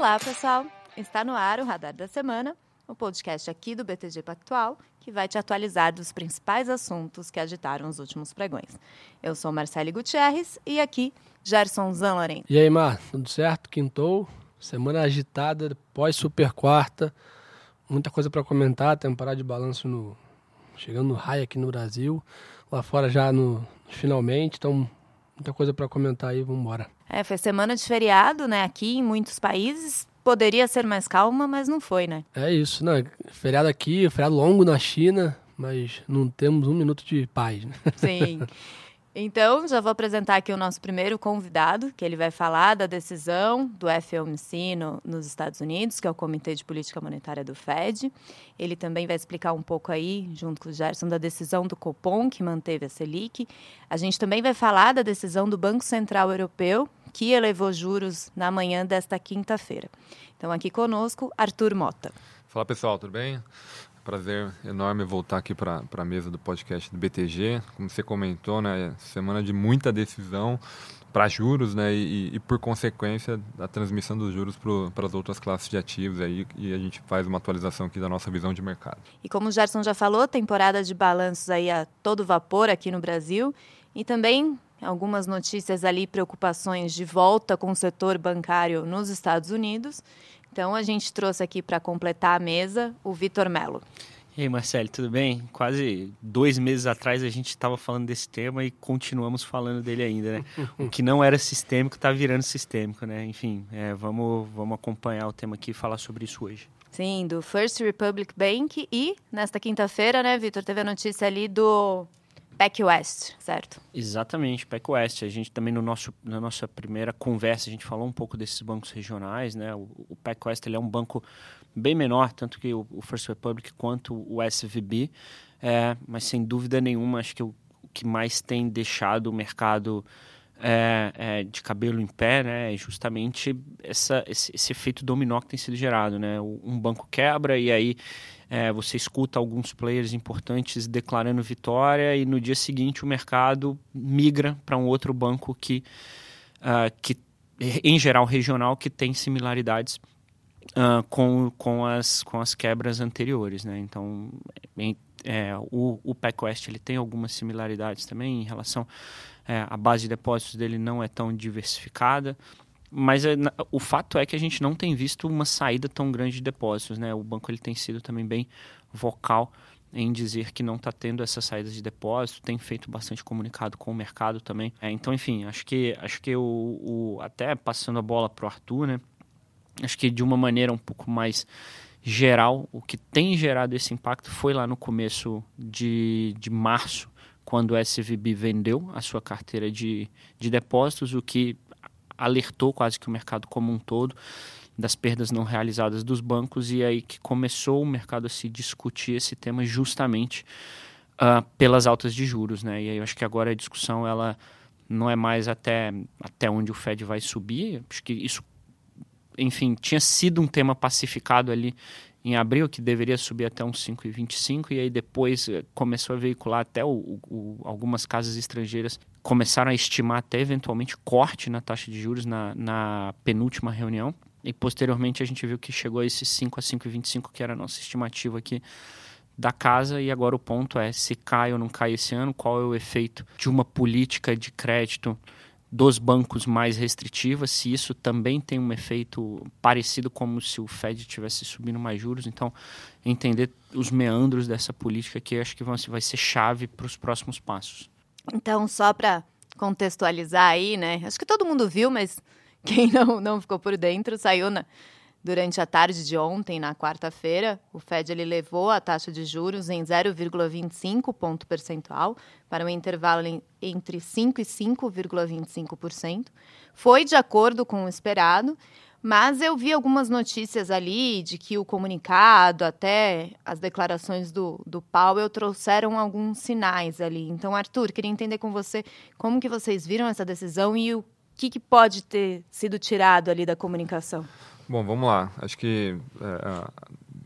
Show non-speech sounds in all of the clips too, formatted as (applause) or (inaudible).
Olá, pessoal! Está no ar o Radar da Semana, o podcast aqui do BTG Pactual, que vai te atualizar dos principais assuntos que agitaram os últimos pregões. Eu sou Marcele Gutierrez e aqui Gerson Zanloren. E aí, Mar, tudo certo? Quintou? Semana agitada, pós-super quarta. Muita coisa para comentar, temporada de balanço no, chegando no raio aqui no Brasil. Lá fora já no, finalmente, então muita coisa para comentar aí, vamos embora. É, foi semana de feriado, né, aqui em muitos países. Poderia ser mais calma, mas não foi, né? É isso, né? Feriado aqui, feriado longo na China, mas não temos um minuto de paz. Né? Sim. (laughs) Então, já vou apresentar aqui o nosso primeiro convidado, que ele vai falar da decisão do FOMC no, nos Estados Unidos, que é o Comitê de Política Monetária do Fed. Ele também vai explicar um pouco aí, junto com o Gerson, da decisão do Copom, que manteve a Selic. A gente também vai falar da decisão do Banco Central Europeu, que elevou juros na manhã desta quinta-feira. Então, aqui conosco, Arthur Mota. Fala pessoal, tudo bem? Prazer enorme voltar aqui para a mesa do podcast do BTG. Como você comentou, né, semana de muita decisão para juros, né, e, e, por consequência a transmissão dos juros para as outras classes de ativos aí e a gente faz uma atualização aqui da nossa visão de mercado. E como o Gerson já falou, temporada de balanços aí a todo vapor aqui no Brasil e também algumas notícias ali, preocupações de volta com o setor bancário nos Estados Unidos. Então a gente trouxe aqui para completar a mesa o Vitor Melo. E aí, Marcelo, tudo bem? Quase dois meses atrás a gente estava falando desse tema e continuamos falando dele ainda, né? (laughs) o que não era sistêmico está virando sistêmico, né? Enfim, é, vamos, vamos acompanhar o tema aqui e falar sobre isso hoje. Sim, do First Republic Bank e nesta quinta-feira, né, Vitor, teve a notícia ali do PEC West, certo? Exatamente, PEC West. A gente também no nosso, na nossa primeira conversa a gente falou um pouco desses bancos regionais, né? O, o PEC West ele é um banco bem menor, tanto que o, o First Republic quanto o SVB, é, mas sem dúvida nenhuma acho que o, o que mais tem deixado o mercado é, é, de cabelo em pé, né, é justamente essa, esse, esse, efeito dominó que tem sido gerado, né, um banco quebra e aí é, você escuta alguns players importantes declarando vitória e no dia seguinte o mercado migra para um outro banco que, uh, que, em geral, regional, que tem similaridades uh, com, com, as, com as quebras anteriores. Né? Então, em, é, o, o PacWest ele tem algumas similaridades também em relação é, à base de depósitos dele não é tão diversificada mas é, o fato é que a gente não tem visto uma saída tão grande de depósitos, né? O banco ele tem sido também bem vocal em dizer que não está tendo essas saídas de depósito, tem feito bastante comunicado com o mercado também. É, então, enfim, acho que acho que o, o até passando a bola para o Arthur, né? Acho que de uma maneira um pouco mais geral, o que tem gerado esse impacto foi lá no começo de, de março, quando o SVB vendeu a sua carteira de, de depósitos, o que alertou quase que o mercado como um todo das perdas não realizadas dos bancos e aí que começou o mercado a se discutir esse tema justamente uh, pelas altas de juros, né? E aí eu acho que agora a discussão ela não é mais até até onde o Fed vai subir, acho que isso enfim, tinha sido um tema pacificado ali em abril, que deveria subir até uns 5,25, e aí depois eh, começou a veicular até o, o, algumas casas estrangeiras começaram a estimar até eventualmente corte na taxa de juros na, na penúltima reunião. E posteriormente a gente viu que chegou a esses 5 a 5,25, que era a nossa estimativa aqui da casa. E agora o ponto é se cai ou não cai esse ano, qual é o efeito de uma política de crédito dos bancos mais restritivas, se isso também tem um efeito parecido como se o Fed tivesse subindo mais juros. Então, entender os meandros dessa política que acho que vai ser chave para os próximos passos. Então, só para contextualizar aí, né? Acho que todo mundo viu, mas quem (laughs) não, não ficou por dentro, saiu na, durante a tarde de ontem, na quarta-feira. O Fed ele levou a taxa de juros em 0,25 ponto percentual para um intervalo entre 5 e 5,25%. Foi de acordo com o esperado. Mas eu vi algumas notícias ali de que o comunicado, até as declarações do, do Powell trouxeram alguns sinais ali. Então, Arthur, queria entender com você como que vocês viram essa decisão e o que, que pode ter sido tirado ali da comunicação. Bom, vamos lá. Acho que, é,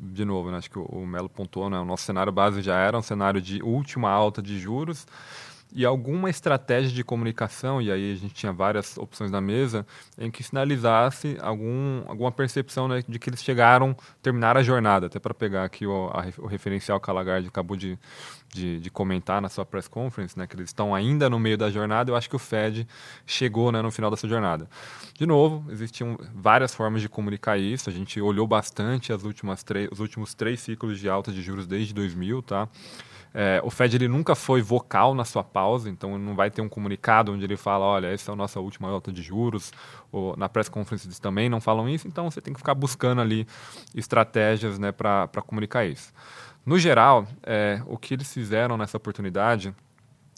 de novo, né, acho que o Melo pontuou, né, o nosso cenário base já era um cenário de última alta de juros, e alguma estratégia de comunicação, e aí a gente tinha várias opções na mesa, em que sinalizasse algum, alguma percepção né, de que eles chegaram, terminaram a jornada, até para pegar aqui o, a, o referencial que a Lagarde acabou de, de, de, comentar na sua press conference, né, que eles estão ainda no meio da jornada, eu acho que o Fed chegou né, no final dessa jornada. De novo, existiam várias formas de comunicar isso, a gente olhou bastante as últimas os últimos três ciclos de alta de juros desde 2000, tá? É, o Fed ele nunca foi vocal na sua pausa, então não vai ter um comunicado onde ele fala, olha, essa é a nossa última alta de juros, ou na press conference eles também não falam isso, então você tem que ficar buscando ali estratégias né, para comunicar isso. No geral, é, o que eles fizeram nessa oportunidade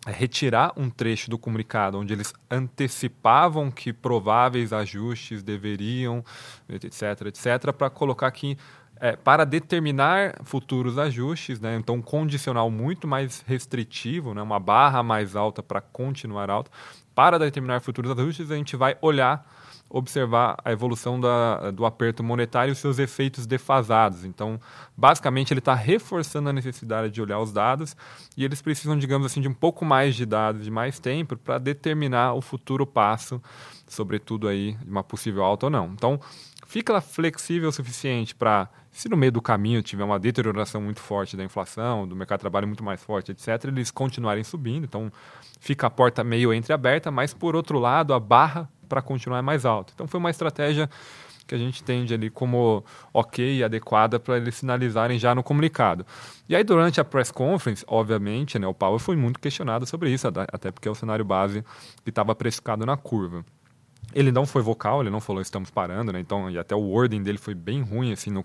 é retirar um trecho do comunicado onde eles antecipavam que prováveis ajustes deveriam, etc., etc., para colocar aqui é, para determinar futuros ajustes, né? então um condicional muito mais restritivo, né? uma barra mais alta para continuar alta. Para determinar futuros ajustes, a gente vai olhar, observar a evolução da, do aperto monetário e os seus efeitos defasados. Então, basicamente, ele está reforçando a necessidade de olhar os dados e eles precisam, digamos assim, de um pouco mais de dados, de mais tempo, para determinar o futuro passo, sobretudo aí de uma possível alta ou não. Então, fica flexível o suficiente para se no meio do caminho tiver uma deterioração muito forte da inflação, do mercado de trabalho muito mais forte, etc., eles continuarem subindo. Então, fica a porta meio entreaberta, mas, por outro lado, a barra para continuar é mais alta. Então, foi uma estratégia que a gente entende ali como ok e adequada para eles sinalizarem já no comunicado. E aí, durante a press conference, obviamente, né, o Powell foi muito questionado sobre isso, até porque é o cenário base que estava precificado na curva. Ele não foi vocal, ele não falou estamos parando, né? Então, e até o wording dele foi bem ruim assim no,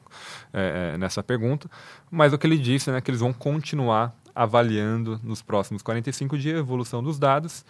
é, é nessa pergunta. Mas o que ele disse é né, que eles vão continuar avaliando nos próximos 45 dias a evolução dos dados.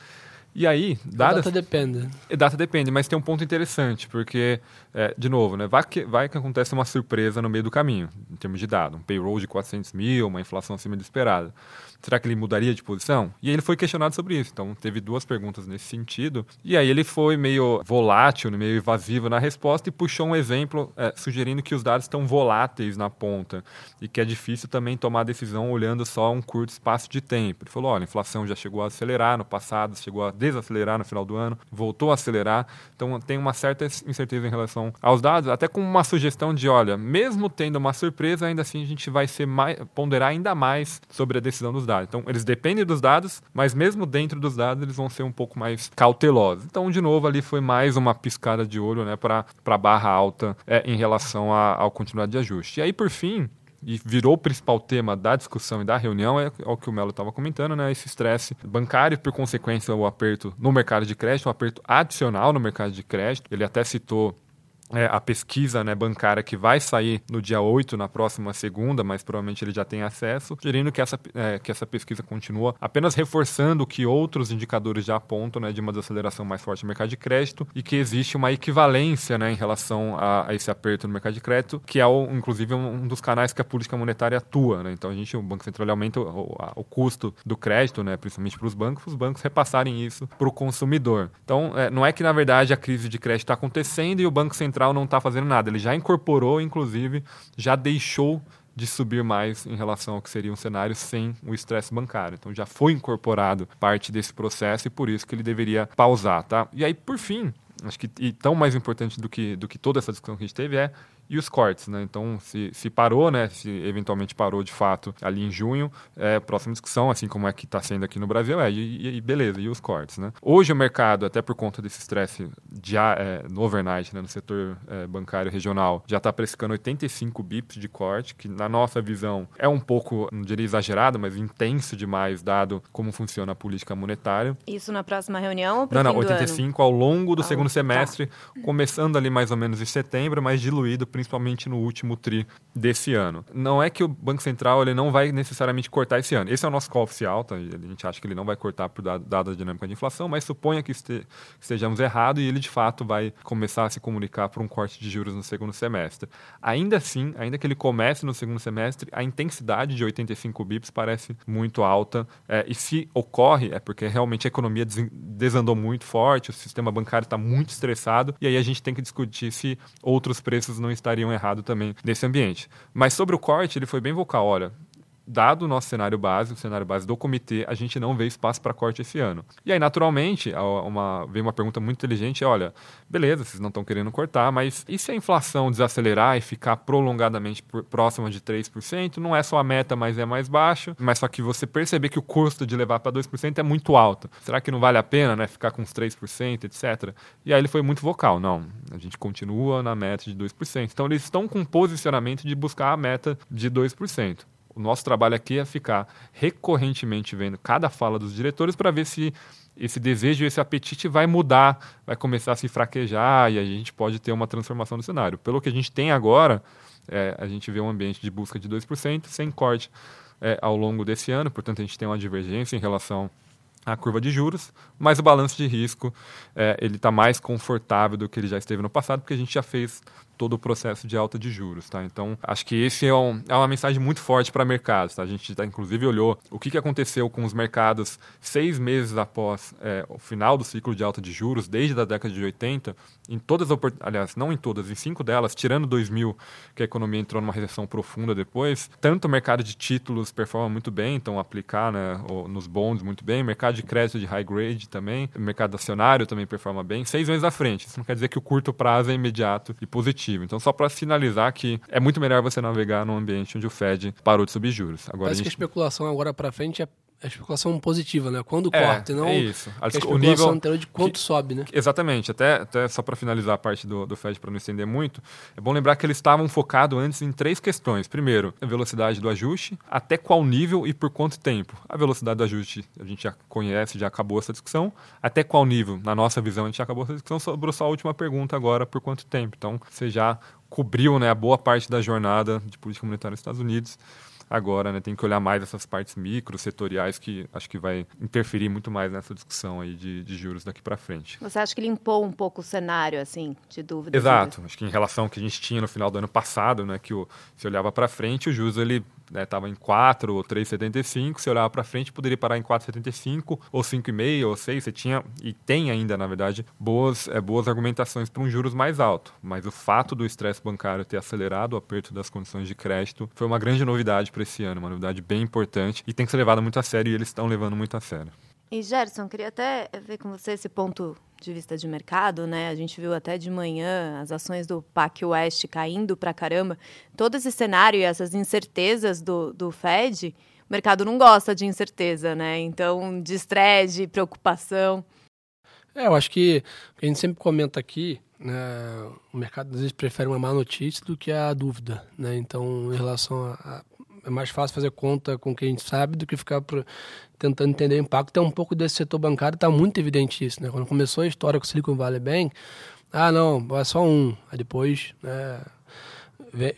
E aí, dadas, data depende. Data depende, mas tem um ponto interessante, porque, é, de novo, né, vai, que, vai que acontece uma surpresa no meio do caminho, em termos de dado. Um payroll de 400 mil, uma inflação acima do esperado será que ele mudaria de posição? E aí ele foi questionado sobre isso. Então, teve duas perguntas nesse sentido. E aí ele foi meio volátil, meio evasivo na resposta e puxou um exemplo é, sugerindo que os dados estão voláteis na ponta e que é difícil também tomar decisão olhando só um curto espaço de tempo. Ele falou: olha, a inflação já chegou a acelerar no passado, chegou a desacelerar no final do ano, voltou a acelerar. Então, tem uma certa incerteza em relação aos dados, até com uma sugestão de: olha, mesmo tendo uma surpresa, ainda assim a gente vai ser mais, ponderar ainda mais sobre a decisão dos dados. Então, eles dependem dos dados, mas mesmo dentro dos dados, eles vão ser um pouco mais cautelosos. Então, de novo, ali foi mais uma piscada de olho né, para a barra alta é, em relação à continuidade de ajuste. E aí, por fim, e virou o principal tema da discussão e da reunião, é, o que o Melo estava comentando, né? Esse estresse bancário, por consequência, o aperto no mercado de crédito, o aperto adicional no mercado de crédito. Ele até citou é, a pesquisa né, bancária que vai sair no dia 8, na próxima segunda, mas provavelmente ele já tem acesso, sugerindo que essa, é, que essa pesquisa continua apenas reforçando que outros indicadores já apontam né, de uma desaceleração mais forte no mercado de crédito e que existe uma equivalência né, em relação a, a, esse aperto no mercado de crédito, que é, o, inclusive, um, dos canais que a política monetária atua. Né? Então, a gente, o Banco Central aumenta o, o custo do crédito, né, principalmente para os bancos, os bancos repassarem isso para o consumidor. Então, é, não é que, na verdade, a crise de crédito está acontecendo e o Banco Central Não está fazendo nada. Ele já incorporou, inclusive, já deixou de subir mais em relação ao que seria um cenário sem o estresse bancário. Então já foi incorporado parte desse processo e por isso que ele deveria pausar, tá? E aí, por fim, acho que e tão mais importante do que, do que toda essa discussão que a gente teve é e os cortes, né? Então, se, se parou, né? Se eventualmente parou de fato ali em junho, é, próxima discussão, assim como é que está sendo aqui no Brasil, é, e, e, beleza, e os cortes, né? Hoje o mercado, até por conta desse estresse é, no overnight, né, no setor é, bancário regional, já está precificando 85 bips de corte, que na nossa visão é um pouco, não diria exagerado, mas intenso demais, dado como funciona a política monetária. Isso na próxima reunião Não, não, 85 ao longo do segundo tá. semestre, tá. começando ali mais ou menos em setembro, mas diluído principalmente no último tri desse ano. Não é que o Banco Central ele não vai necessariamente cortar esse ano. Esse é o nosso call oficial, tá? a gente acha que ele não vai cortar por dada a dinâmica de inflação, mas suponha que, este, que estejamos errados e ele de fato vai começar a se comunicar por um corte de juros no segundo semestre. Ainda assim, ainda que ele comece no segundo semestre, a intensidade de 85 bips parece muito alta é, e se ocorre é porque realmente a economia desandou muito forte, o sistema bancário está muito estressado e aí a gente tem que discutir se outros preços não estariam errados também nesse ambiente. Mas sobre o corte, ele foi bem vocal, olha, dado o nosso cenário base, o cenário base do comitê, a gente não vê espaço para corte esse ano. E aí, naturalmente, uma, uma pergunta muito inteligente: olha, beleza, vocês não estão querendo cortar, mas e se a inflação desacelerar e ficar prolongadamente por, próxima de 3%? Não é só a meta, mas é mais baixo, mas só que você perceber que o custo de levar para 2% é muito alto. Será que não vale a pena né, ficar com os 3%, etc? E aí ele foi muito vocal: não, a gente continua na meta de 2%. Então, eles estão com um posicionamento de buscar a meta de 2%. Nosso trabalho aqui é ficar recorrentemente vendo cada fala dos diretores para ver se esse desejo, esse apetite vai mudar, vai começar a se fraquejar e a gente pode ter uma transformação no cenário. Pelo que a gente tem agora, é, a gente vê um ambiente de busca de 2% sem corte é, ao longo desse ano, portanto a gente tem uma divergência em relação à curva de juros, mas o balanço de risco é, ele está mais confortável do que ele já esteve no passado, porque a gente já fez todo o processo de alta de juros, tá? Então, acho que esse é, um, é uma mensagem muito forte para mercados, tá? A gente tá, inclusive olhou o que, que aconteceu com os mercados seis meses após é, o final do ciclo de alta de juros, desde a década de 80, em todas as aliás, não em todas, em cinco delas, tirando 2000, que a economia entrou numa recessão profunda depois, tanto o mercado de títulos performa muito bem, então aplicar né, nos bonds muito bem, mercado de crédito de high grade também, mercado acionário também performa bem, seis meses à frente. Isso não quer dizer que o curto prazo é imediato e positivo positivo. Então, só para finalizar que é muito melhor você navegar num ambiente onde o Fed parou de subir juros. Agora, Parece gente... que a especulação agora para frente é a especulação positiva, né? Quando é, corta, e não é isso. A, a especulação nível anterior de quanto que, sobe, né? Exatamente. Até, até só para finalizar a parte do, do Fed, para não estender muito, é bom lembrar que eles estavam focados antes em três questões. Primeiro, a velocidade do ajuste, até qual nível e por quanto tempo. A velocidade do ajuste a gente já conhece, já acabou essa discussão. Até qual nível? Na nossa visão, a gente já acabou essa discussão. Sobrou só a última pergunta agora, por quanto tempo. Então, você já cobriu né, a boa parte da jornada de política monetária nos Estados Unidos agora, né? Tem que olhar mais essas partes micro, setoriais, que acho que vai interferir muito mais nessa discussão aí de, de juros daqui para frente. Você acha que limpou um pouco o cenário, assim, de dúvida? Exato. Acho que em relação ao que a gente tinha no final do ano passado, né? Que o, se olhava para frente, o juros, ele estava né, em 4 ou 3,75, se olhava para frente poderia parar em 4,75 ou 5,5 ou 6, você tinha e tem ainda, na verdade, boas, é, boas argumentações para um juros mais alto, mas o fato do estresse bancário ter acelerado o aperto das condições de crédito foi uma grande novidade para esse ano, uma novidade bem importante e tem que ser levada muito a sério e eles estão levando muito a sério. E Gerson, queria até ver com você esse ponto de vista de mercado, né? A gente viu até de manhã as ações do PAC West caindo para caramba. Todo esse cenário e essas incertezas do, do Fed, o mercado não gosta de incerteza, né? Então, de estresse, preocupação. É, eu acho que a gente sempre comenta aqui, né, o mercado às vezes prefere uma má notícia do que a dúvida, né? Então, em relação a, é mais fácil fazer conta com o que a gente sabe do que ficar pro, tentando entender o impacto. Tem um pouco desse setor bancário, está muito evidente isso. Né? Quando começou a história com o Silicon Valley Bank, ah, não, é só um. Aí depois né,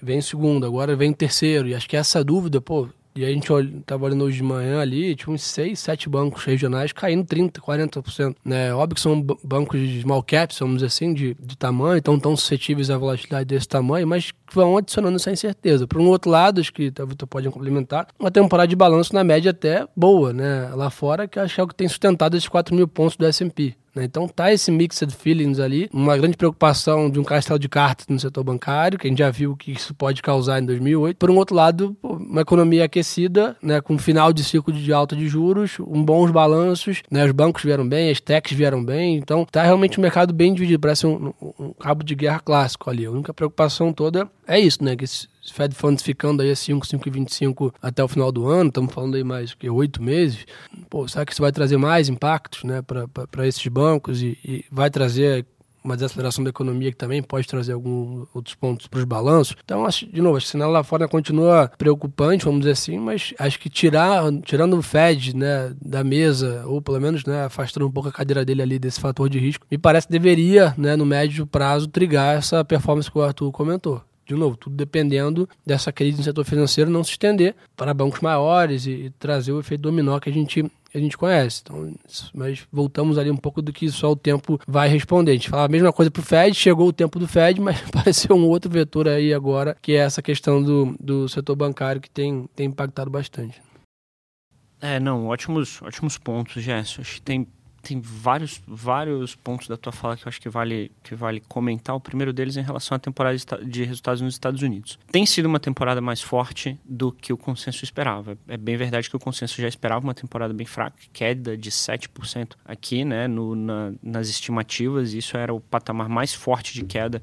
vem o segundo, agora vem o terceiro. E acho que essa dúvida, pô, e a gente estava olhando hoje de manhã ali, tinha uns 6, 7 bancos regionais caindo 30%, 40%. Né? Óbvio que são bancos de small caps, vamos dizer assim, de, de tamanho, então tão suscetíveis à volatilidade desse tamanho, mas vão adicionando essa incerteza. Por um outro lado, acho que a Vitor pode complementar, uma temporada de balanço na média até boa, né? Lá fora, que acho que é o que tem sustentado esses 4 mil pontos do S&P. Né? Então tá esse mixed feelings ali, uma grande preocupação de um castelo de cartas no setor bancário, que a gente já viu o que isso pode causar em 2008. Por um outro lado, uma economia aquecida, né, com final de ciclo de alta de juros, um bons balanços, né, os bancos vieram bem, as techs vieram bem, então tá realmente um mercado bem dividido, parece um, um cabo de guerra clássico ali. A única preocupação toda é isso, né, que esse Fed Funds ficando aí a 5, 5,25 até o final do ano, estamos falando aí mais que oito meses. Pô, será que isso vai trazer mais impactos né, para esses bancos e, e vai trazer uma desaceleração da economia que também pode trazer alguns outros pontos para os balanços. Então, acho, de novo, acho que o lá fora continua preocupante, vamos dizer assim, mas acho que tirar, tirando o Fed né, da mesa, ou pelo menos né, afastando um pouco a cadeira dele ali desse fator de risco, me parece que deveria, né, no médio prazo, trigar essa performance que o Arthur comentou de novo, tudo dependendo dessa crise no setor financeiro não se estender para bancos maiores e, e trazer o efeito dominó que a gente a gente conhece. Então, mas voltamos ali um pouco do que só o tempo vai responder. A gente fala a mesma coisa para o Fed, chegou o tempo do Fed, (laughs) mas apareceu um outro vetor aí agora, que é essa questão do, do setor bancário que tem, tem impactado bastante. É, não, ótimos, ótimos pontos, Gerson. Acho que tem tem vários, vários pontos da tua fala que eu acho que vale, que vale comentar. O primeiro deles é em relação à temporada de resultados nos Estados Unidos. Tem sido uma temporada mais forte do que o consenso esperava. É bem verdade que o consenso já esperava uma temporada bem fraca, queda de 7% aqui, né, no, na, nas estimativas. Isso era o patamar mais forte de queda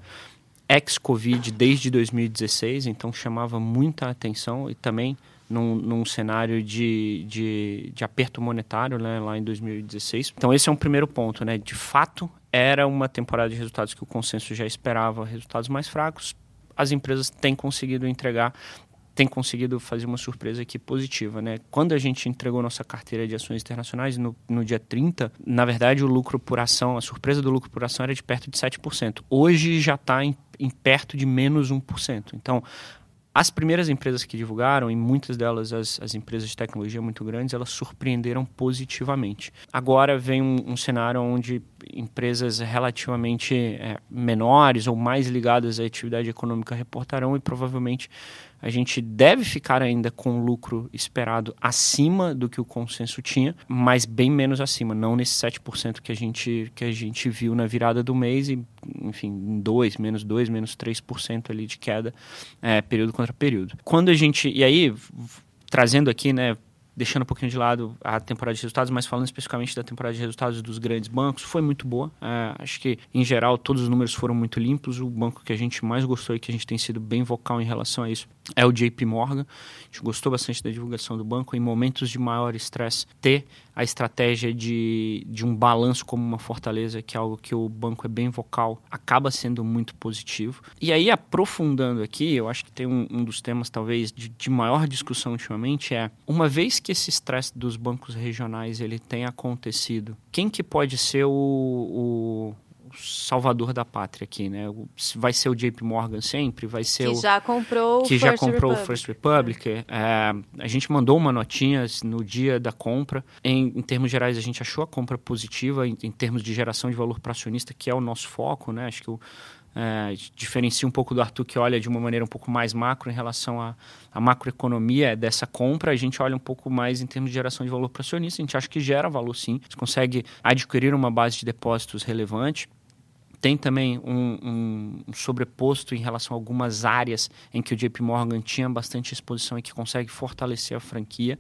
ex-Covid desde 2016, então chamava muita atenção e também num, num cenário de, de, de, aperto monetário né, lá em 2016. Então esse é um primeiro ponto, né? De fato, era uma temporada de resultados que o consenso já esperava, resultados mais fracos. As empresas têm conseguido entregar tem conseguido fazer uma surpresa aqui positiva, né? Quando a gente entregou nossa carteira de ações internacionais no, no dia 30, na verdade o lucro por ação, a surpresa do lucro por ação era de perto de 7%. Hoje já está em, em perto de menos 1%. Então, as primeiras empresas que divulgaram, e muitas delas as, as, empresas de tecnologia muito grandes, elas surpreenderam positivamente. Agora vem um, um cenário onde empresas relativamente é, menores ou mais ligadas à atividade econômica reportarão e provavelmente a gente deve ficar ainda com lucro esperado acima do que o consenso tinha, mas bem menos acima, não nesse 7% que a gente, que a gente viu na virada do mês e, enfim, 2, menos 2, menos 3% ali de queda, é, período contra período. Quando a gente, e aí, trazendo aqui, né, deixando um pouquinho de lado a temporada de resultados, mas falando especificamente da temporada de resultados dos grandes bancos, foi muito boa. É, acho que, em geral, todos os números foram muito limpos. O banco que a gente mais gostou e que a gente tem sido bem vocal em relação a isso é o JP Morgan. A gente gostou bastante da divulgação do banco. Em momentos de maior estresse, ter a estratégia de, de um balanço como uma fortaleza, que é algo que o banco é bem vocal, acaba sendo muito positivo. E aí, aprofundando aqui, eu acho que tem um, um dos temas, talvez, de, de maior discussão ultimamente, é uma vez que esse estresse dos bancos regionais ele tem acontecido, quem que pode ser o, o salvador da pátria aqui, né? Vai ser o JP Morgan sempre, vai ser que o já comprou que o já comprou Republic. o First Republic. É. É, a gente mandou uma notinha no dia da compra. Em, em termos gerais, a gente achou a compra positiva em, em termos de geração de valor para acionista, que é o nosso foco, né? Acho que o é, diferencia um pouco do Arthur que olha de uma maneira um pouco mais macro em relação à, à macroeconomia dessa compra. A gente olha um pouco mais em termos de geração de valor para acionista. A gente acha que gera valor sim. Você consegue adquirir uma base de depósitos relevante tem também um, um, sobreposto em relação a algumas áreas em que o JP Morgan tinha bastante exposição e que consegue fortalecer a franquia.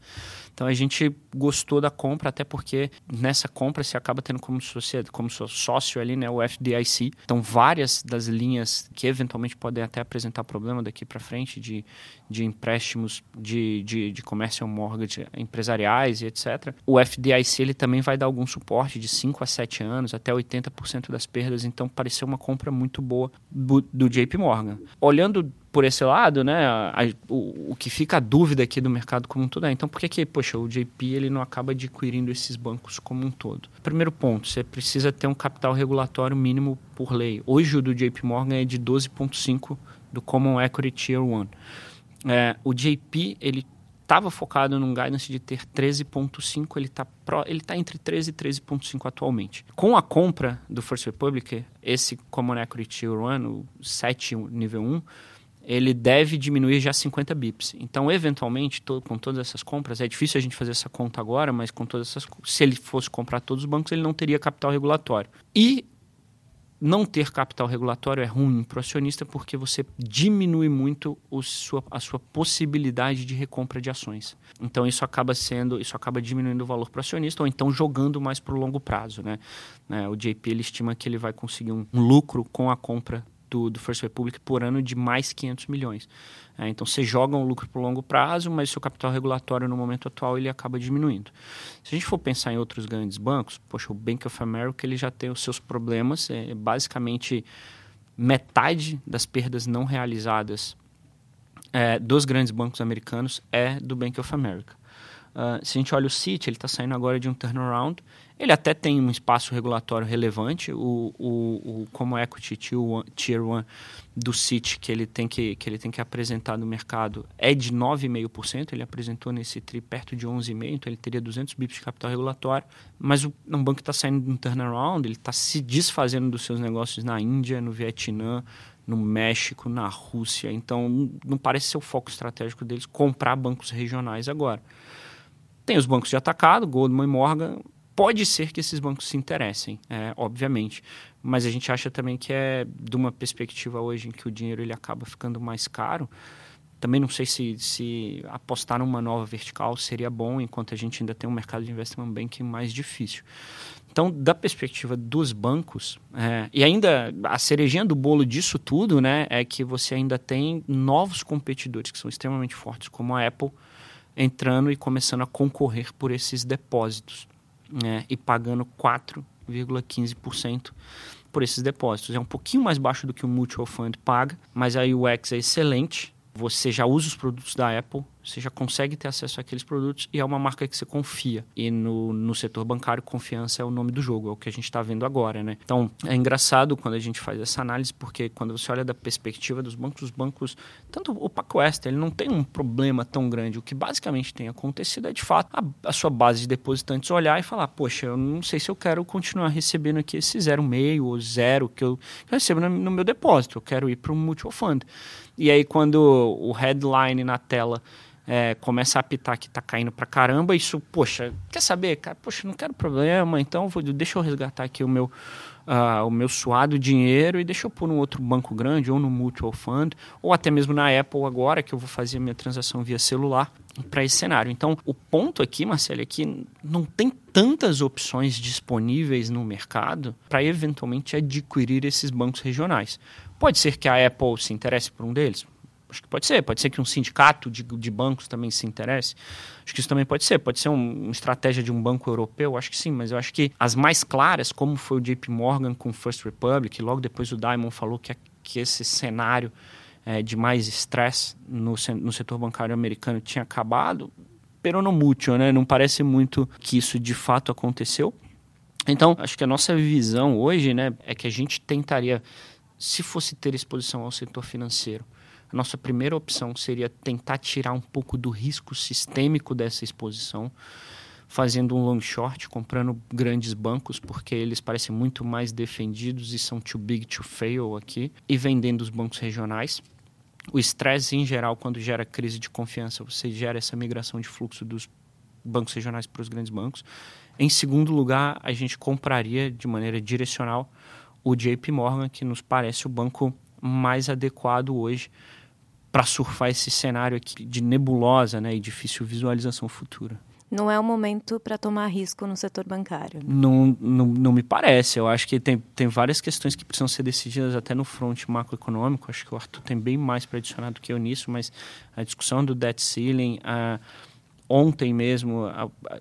Então a gente gostou da compra, até porque nessa compra você acaba tendo como, sociedade, como sócio ali né, o FDIC. Então várias das linhas que eventualmente podem até apresentar problema daqui para frente de, de empréstimos de, de, de commercial mortgage empresariais e etc. O FDIC ele também vai dar algum suporte de 5 a 7 anos, até 80% das perdas. Então pareceu uma compra muito boa do, do JP Morgan. Olhando por esse lado, né, a, o, o, que fica a dúvida aqui do mercado como um todo é, então por que, que poxa, o JP ele não acaba adquirindo esses bancos como um todo? Primeiro ponto, você precisa ter um capital regulatório mínimo por lei. Hoje o do JP Morgan é de 12,5 do Common Equity Tier 1. É, o JP, ele estava focado num guidance de ter 13.5, ele está ele tá entre 13 e 13.5 atualmente. Com a compra do First Republic, esse Common Equity Tier 1, o 7 nível 1, ele deve diminuir já 50 bips. Então, eventualmente, com todas essas compras, é difícil a gente fazer essa conta agora, mas com todas essas se ele fosse comprar todos os bancos, ele não teria capital regulatório. E não ter capital regulatório é ruim para o acionista porque você diminui muito sua, a sua possibilidade de recompra de ações. Então isso acaba sendo, isso acaba diminuindo o valor para o acionista ou então jogando mais para o longo prazo, né? É, o JP ele estima que ele vai conseguir um lucro com a compra do, do First Republic por ano de mais 500 milhões. É, então você joga um lucro para longo prazo, mas seu capital regulatório no momento atual ele acaba diminuindo. Se a gente for pensar em outros grandes bancos, poxa, o Bank of America ele já tem os seus problemas, é basicamente metade das perdas não realizadas é, dos grandes bancos americanos é do Bank of America. Uh, se a gente olha o Citi, ele está saindo agora de um turnaround. Ele até tem um espaço regulatório relevante. O, o, o como equity tier 1 do Citi que ele tem que, que ele tem que apresentar no mercado é de 9,5%. Ele apresentou nesse tri perto de 11,5%, então ele teria 200 bips de capital regulatório. Mas o um banco está saindo de um turnaround, ele está se desfazendo dos seus negócios na Índia, no Vietnã, no México, na Rússia. Então, não parece ser o foco estratégico deles comprar bancos regionais agora. Tem os bancos de atacado, Goldman e Morgan, Pode ser que esses bancos se interessem, é, obviamente, mas a gente acha também que é de uma perspectiva hoje em que o dinheiro ele acaba ficando mais caro. Também não sei se, se apostar numa nova vertical seria bom, enquanto a gente ainda tem um mercado de investment banking mais difícil. Então, da perspectiva dos bancos, é, e ainda a cerejinha do bolo disso tudo, né, é que você ainda tem novos competidores que são extremamente fortes, como a Apple, entrando e começando a concorrer por esses depósitos né, e pagando 4,15% por esses depósitos. É um pouquinho mais baixo do que o Mutual Fund paga, mas a UX é excelente. Você já usa os produtos da Apple, você já consegue ter acesso àqueles produtos e é uma marca que você confia. E no, no setor bancário, confiança é o nome do jogo, é o que a gente está vendo agora, né? Então, é engraçado quando a gente faz essa análise, porque quando você olha da perspectiva dos bancos, os bancos, tanto o PacWest, ele não tem um problema tão grande. O que basicamente tem acontecido é, de fato, a, a sua base de depositantes olhar e falar, poxa, eu não sei se eu quero continuar recebendo aqui esse 0,5 ou zero que eu, que eu recebo no, no meu depósito, eu quero ir para um mutual fund. E aí, quando o headline na tela é, começa a apitar que tá caindo pra caramba, isso, poxa, quer saber, cara? Poxa, não quero problema, então vou, deixa eu resgatar aqui o meu, uh, o meu suado dinheiro e deixa eu pôr num outro banco grande, ou no mutual fund, ou até mesmo na Apple agora, que eu vou fazer a minha transação via celular para esse cenário. Então, o ponto aqui, Marcelo, é que não tem tantas opções disponíveis no mercado para eventualmente adquirir esses bancos regionais. Pode ser que a Apple se interesse por um deles? Acho que pode ser. Pode ser que um sindicato de, de bancos também se interesse. Acho que isso também pode ser. Pode ser um, uma estratégia de um banco europeu. Acho que sim. Mas eu acho que as mais claras, como foi o JP Morgan com First Republic, logo depois o Diamond falou que, que esse cenário é, de mais estresse no, no setor bancário americano tinha acabado, peronomútil, né? Não parece muito que isso de fato aconteceu. Então, acho que a nossa visão hoje né, é que a gente tentaria, se fosse ter exposição ao setor financeiro, a nossa primeira opção seria tentar tirar um pouco do risco sistêmico dessa exposição, fazendo um long short, comprando grandes bancos, porque eles parecem muito mais defendidos e são too big to fail aqui, e vendendo os bancos regionais. O estresse, em geral, quando gera crise de confiança, você gera essa migração de fluxo dos bancos regionais para os grandes bancos. Em segundo lugar, a gente compraria de maneira direcional o JP Morgan, que nos parece o banco mais adequado hoje para surfar esse cenário aqui de nebulosa né, e difícil visualização futura. Não é o momento para tomar risco no setor bancário. Né? Não, não, não me parece. Eu acho que tem, tem várias questões que precisam ser decididas até no front macroeconômico. Acho que o Arthur tem bem mais para adicionar do que eu nisso, mas a discussão do debt ceiling, a, ontem mesmo, a, a,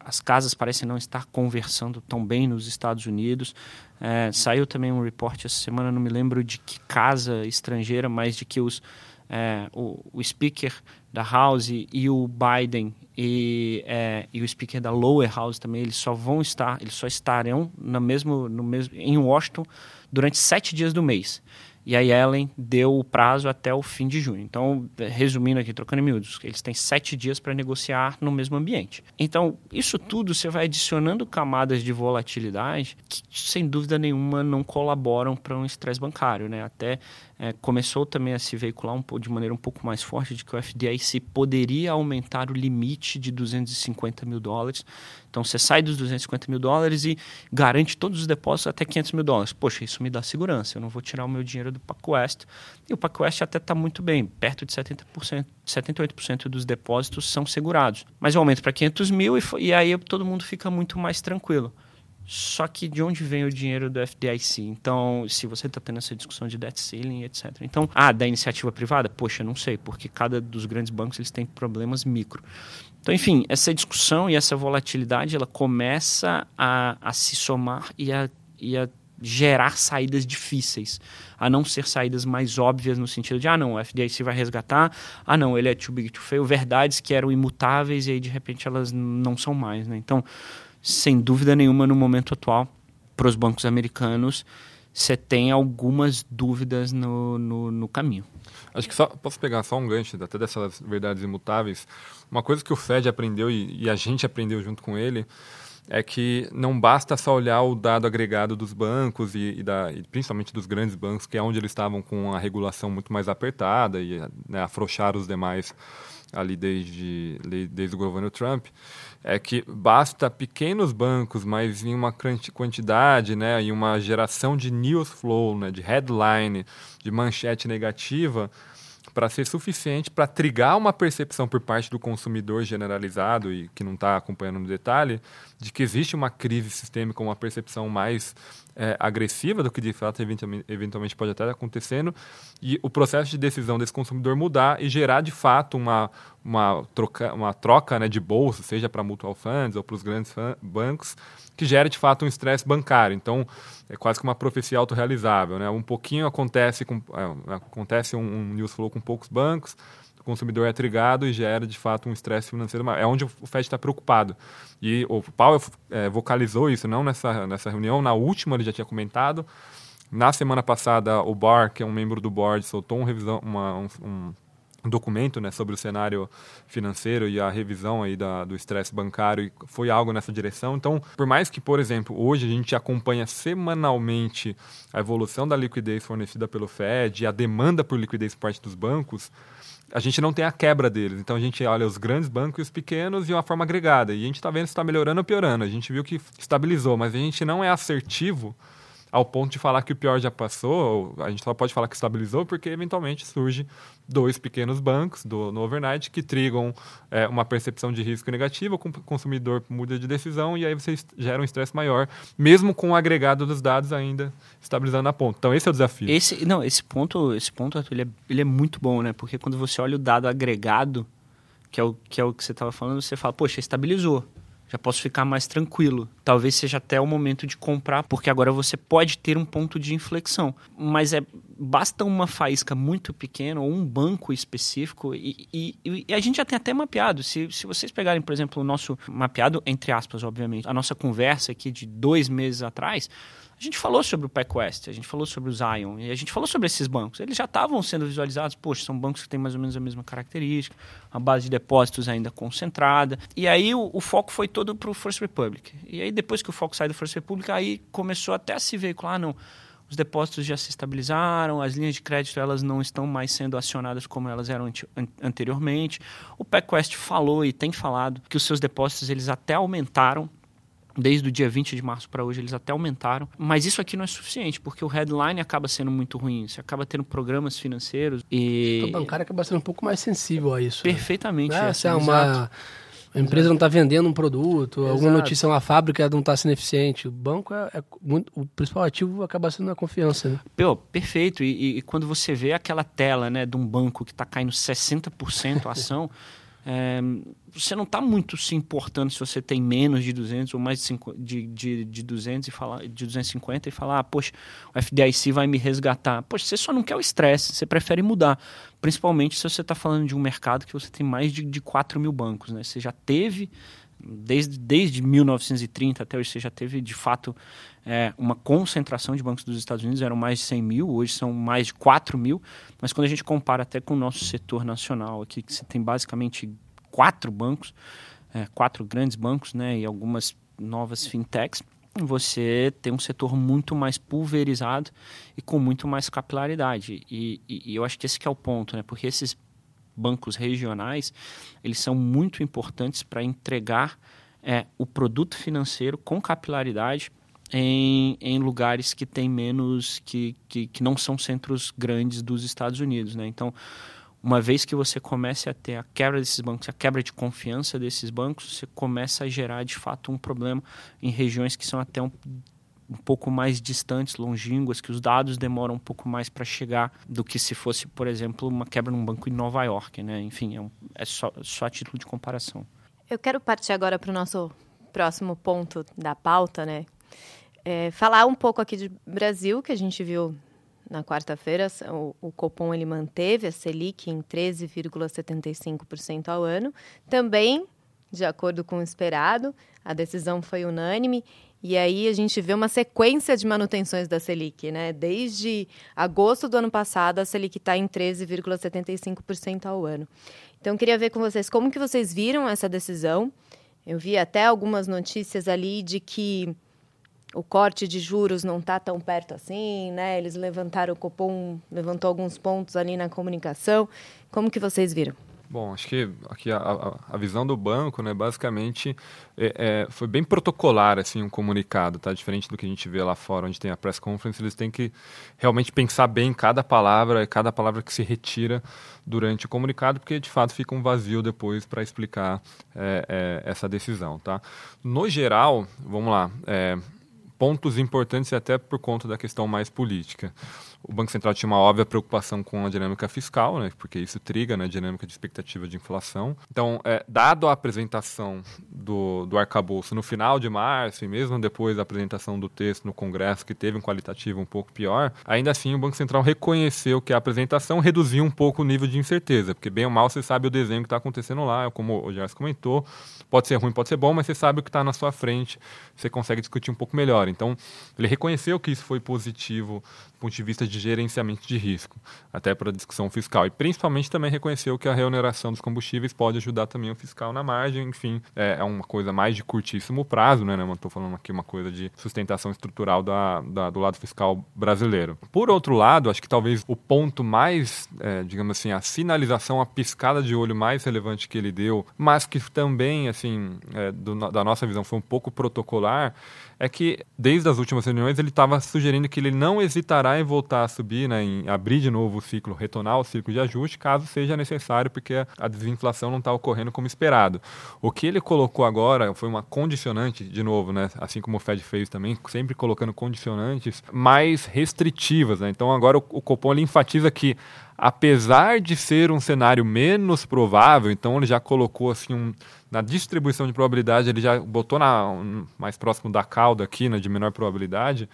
as casas parecem não estar conversando tão bem nos Estados Unidos. É, saiu também um report essa semana, não me lembro de que casa estrangeira, mas de que os é, o, o, speaker da House e o Biden e, é, e, o speaker da Lower House também, eles só vão estar, eles só estarão no mesmo, no mesmo, em Washington durante sete dias do mês. E a Ellen deu o prazo até o fim de junho. Então, resumindo aqui, trocando em miúdos, eles têm sete dias para negociar no mesmo ambiente. Então, isso tudo você vai adicionando camadas de volatilidade que, sem dúvida nenhuma, não colaboram para um estresse bancário. Né? Até é, começou também a se veicular um, de maneira um pouco mais forte de que o FDIC poderia aumentar o limite de 250 mil dólares. Então você sai dos 250 mil dólares e garante todos os depósitos até 500 mil dólares. Poxa, isso me dá segurança. Eu não vou tirar o meu dinheiro do PacWest. E o PacWest até está muito bem, perto de 70%, 78% dos depósitos são segurados. Mas eu aumento para 500 mil e, e aí todo mundo fica muito mais tranquilo. Só que de onde vem o dinheiro do FDIC? Então, se você está tendo essa discussão de debt ceiling, etc. Então, ah, da iniciativa privada? Poxa, não sei, porque cada dos grandes bancos eles têm problemas micro. Então, enfim, essa discussão e essa volatilidade, ela começa a, a se somar e a, e a gerar saídas difíceis, a não ser saídas mais óbvias no sentido de, ah, não, o FDIC vai resgatar, ah, não, ele é too big to fail, verdades que eram imutáveis e aí, de repente, elas não são mais, né? Então, sem dúvida nenhuma, no momento atual, para os bancos americanos, você tem algumas dúvidas no, no, no, caminho. Acho que só posso pegar só um gancho até dessas verdades imutáveis. Uma coisa que o Fed aprendeu e, e a gente aprendeu junto com ele é que não basta só olhar o dado agregado dos bancos e, e, da, e, principalmente dos grandes bancos, que é onde eles estavam com a regulação muito mais apertada e né, afrouxar os demais ali desde, desde o governo Trump, é que basta pequenos bancos, mas em uma quantidade, né, em uma geração de news flow, né, de headline, de manchete negativa, para ser suficiente para trigar uma percepção por parte do consumidor generalizado e que não está acompanhando no detalhe de que existe uma crise sistêmica, uma percepção mais é, agressiva do que de fato eventualmente pode estar acontecendo e o processo de decisão desse consumidor mudar e gerar de fato uma, uma troca, uma troca né, de bolsa, seja para mutual funds ou para os grandes bancos, que gera de fato um estresse bancário. Então, é quase que uma profecia autorrealizável. Né? Um pouquinho acontece, com, é, acontece um, um news flow com poucos bancos, o consumidor é trigado e gera de fato um estresse financeiro maior. É onde o Fed está preocupado. E o Powell é, vocalizou isso, não nessa, nessa reunião, na última ele já tinha comentado. Na semana passada, o Barr, que é um membro do board, soltou um, revisão, uma, um, um um documento né, sobre o cenário financeiro e a revisão aí da, do estresse bancário foi algo nessa direção. Então, por mais que, por exemplo, hoje a gente acompanha semanalmente a evolução da liquidez fornecida pelo Fed e a demanda por liquidez por parte dos bancos, a gente não tem a quebra deles. Então a gente olha os grandes bancos e os pequenos de uma forma agregada. E a gente está vendo se está melhorando ou piorando. A gente viu que estabilizou, mas a gente não é assertivo ao ponto de falar que o pior já passou, a gente só pode falar que estabilizou, porque eventualmente surge dois pequenos bancos do, no overnight que trigam é, uma percepção de risco negativa, o consumidor muda de decisão e aí você gera um estresse maior, mesmo com o agregado dos dados ainda estabilizando a ponta. Então esse é o desafio. Esse, não, esse ponto, esse ponto Arthur, ele, é, ele é muito bom, né? Porque quando você olha o dado agregado, que é o que, é o que você estava falando, você fala, poxa, estabilizou já posso ficar mais tranquilo. Talvez seja até o momento de comprar, porque agora você pode ter um ponto de inflexão. Mas é basta uma faísca muito pequena ou um banco específico e, e, e, a gente já tem até mapeado. Se, se vocês pegarem, por exemplo, o nosso mapeado, entre aspas, obviamente, a nossa conversa aqui de dois meses atrás, a gente falou sobre o PacWest, a gente falou sobre o Zion e a gente falou sobre esses bancos. Eles já estavam sendo visualizados, poxa, são bancos que têm mais ou menos a mesma característica, a base de depósitos ainda concentrada. E aí o, o foco foi todo para o First Republic. E aí depois que o foco sai do First Republic, aí começou até a se veicular, ah, não, os depósitos já se estabilizaram, as linhas de crédito elas não estão mais sendo acionadas como elas eram anteriormente. O PacWest falou e tem falado que os seus depósitos eles até aumentaram Desde o dia 20 de março para hoje, eles até aumentaram. Mas isso aqui não é suficiente, porque o headline acaba sendo muito ruim. Você acaba tendo programas financeiros e. O bancário acaba sendo um pouco mais sensível a isso. Né? Perfeitamente. Né? É, é uma. A empresa não está vendendo um produto, Exato. alguma notícia, uma fábrica não está sendo eficiente. O banco é, é muito, o principal ativo acaba sendo a confiança. Né? Pô, perfeito. E, e, quando você vê aquela tela né, de um banco que está caindo 60% a ação, (laughs) é, você não está muito se importando se você tem menos de 200 ou mais de, de, de 200 e falar, de 250 e falar, ah, poxa, o FDIC vai me resgatar. Poxa, você só não quer o estresse, você prefere mudar. Principalmente se você está falando de um mercado que você tem mais de, de 4 mil bancos. Né? Você já teve, desde, desde 1930 até hoje, você já teve de fato é, uma concentração de bancos dos Estados Unidos, eram mais de 100 mil, hoje são mais de 4 mil. Mas quando a gente compara até com o nosso setor nacional aqui, que você tem basicamente quatro bancos, é, quatro grandes bancos, né, e algumas novas fintechs, você tem um setor muito mais pulverizado e com muito mais capilaridade. E, e, e eu acho que esse que é o ponto, né? Porque esses bancos regionais, eles são muito importantes para entregar é, o produto financeiro com capilaridade em, em lugares que tem menos, que, que, que não são centros grandes dos Estados Unidos, né? Então, uma vez que você comece a ter a quebra desses bancos, a quebra de confiança desses bancos, você começa a gerar de fato um problema em regiões que são até um, um pouco mais distantes, longínquas, que os dados demoram um pouco mais para chegar do que se fosse, por exemplo, uma quebra num banco em Nova York, né? Enfim, é, um, é só, só a título de comparação. Eu quero partir agora para o nosso próximo ponto da pauta, né? É, falar um pouco aqui de Brasil, que a gente viu na quarta-feira, o, o, Copom ele manteve a Selic em 13,75% ao ano. Também, de acordo com o esperado, a decisão foi unânime. E aí a gente vê uma sequência de manutenções da Selic, né? Desde agosto do ano passado, a Selic está em 13,75% ao ano. Então, queria ver com vocês como que vocês viram essa decisão. Eu vi até algumas notícias ali de que o corte de juros não está tão perto assim, né? Eles levantaram o Copom, levantou alguns pontos ali na comunicação. Como que vocês viram? Bom, acho que aqui a, a, a visão do banco, né, basicamente, é, é, foi bem protocolar assim um comunicado, tá? Diferente do que a gente vê lá fora, onde tem a press conference, eles têm que realmente pensar bem cada palavra, cada palavra que se retira durante o comunicado, porque de fato fica um vazio depois para explicar é, é, essa decisão, tá? No geral, vamos lá, é, pontos importantes até por conta da questão mais política o Banco Central tinha uma óbvia preocupação com a dinâmica fiscal, né, porque isso triga né, a dinâmica de expectativa de inflação. Então, é, dado a apresentação do, do arcabouço no final de março e mesmo depois da apresentação do texto no Congresso, que teve um qualitativo um pouco pior, ainda assim o Banco Central reconheceu que a apresentação reduziu um pouco o nível de incerteza, porque bem ou mal você sabe o desenho que está acontecendo lá, como o Gerson comentou, pode ser ruim, pode ser bom, mas você sabe o que está na sua frente, você consegue discutir um pouco melhor. Então, ele reconheceu que isso foi positivo ponto de vista de gerenciamento de risco, até para a discussão fiscal. E principalmente também reconheceu que a reoneração dos combustíveis pode ajudar também o fiscal na margem, enfim, é, é uma coisa mais de curtíssimo prazo, né? Não estou falando aqui uma coisa de sustentação estrutural da, da, do lado fiscal brasileiro. Por outro lado, acho que talvez o ponto mais, é, digamos assim, a sinalização, a piscada de olho mais relevante que ele deu, mas que também, assim, é, do, da nossa visão foi um pouco protocolar, é que desde as últimas reuniões ele estava sugerindo que ele não hesitará em voltar a subir, né, em abrir de novo o ciclo, retornar o ciclo de ajuste, caso seja necessário, porque a desinflação não está ocorrendo como esperado. O que ele colocou agora foi uma condicionante, de novo, né, assim como o Fed fez também, sempre colocando condicionantes mais restritivas. Né? Então agora o, o Copom ele enfatiza que apesar de ser um cenário menos provável, então ele já colocou assim um, na distribuição de probabilidade, ele já botou na, um, mais próximo da cauda aqui, né, de menor probabilidade,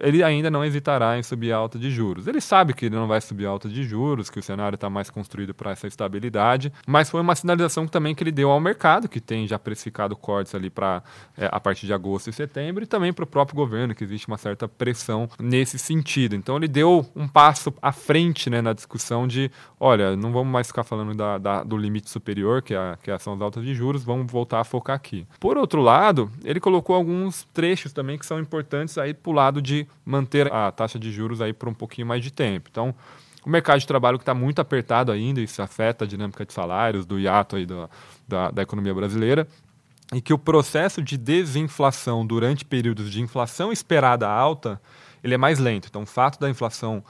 ele ainda não hesitará em subir alta de juros. Ele sabe que ele não vai subir alta de juros, que o cenário está mais construído para essa estabilidade, mas foi uma sinalização também que ele deu ao mercado, que tem já precificado cortes ali para é, a partir de agosto e setembro, e também para o próprio governo, que existe uma certa pressão nesse sentido. Então ele deu um passo à frente né, na discussão de, olha, não vamos mais ficar falando da, da, do limite superior, que, é, que são as altas de juros, vamos voltar a focar aqui. Por outro lado, ele colocou alguns trechos também que são importantes aí para o lado de manter a taxa de juros aí por um pouquinho mais de tempo. Então, o mercado de trabalho que está muito apertado ainda, isso afeta a dinâmica de salários, do hiato aí da, da, da economia brasileira, e que o processo de desinflação durante períodos de inflação esperada alta, ele é mais lento. Então, o fato da inflação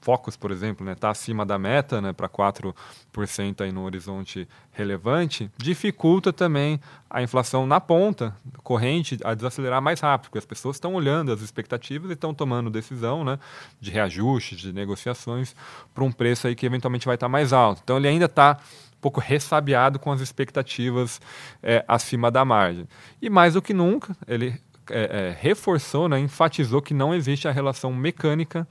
Focus, por exemplo, está né, tá acima da meta, né, para 4% aí no horizonte relevante, dificulta também a inflação na ponta corrente a desacelerar mais rápido, porque as pessoas estão olhando as expectativas e estão tomando decisão né, de reajustes, de negociações para um preço aí que eventualmente vai estar tá mais alto. Então ele ainda está um pouco ressabiado com as expectativas é, acima da margem. E mais do que nunca, ele é, é, reforçou, né, enfatizou que não existe a relação mecânica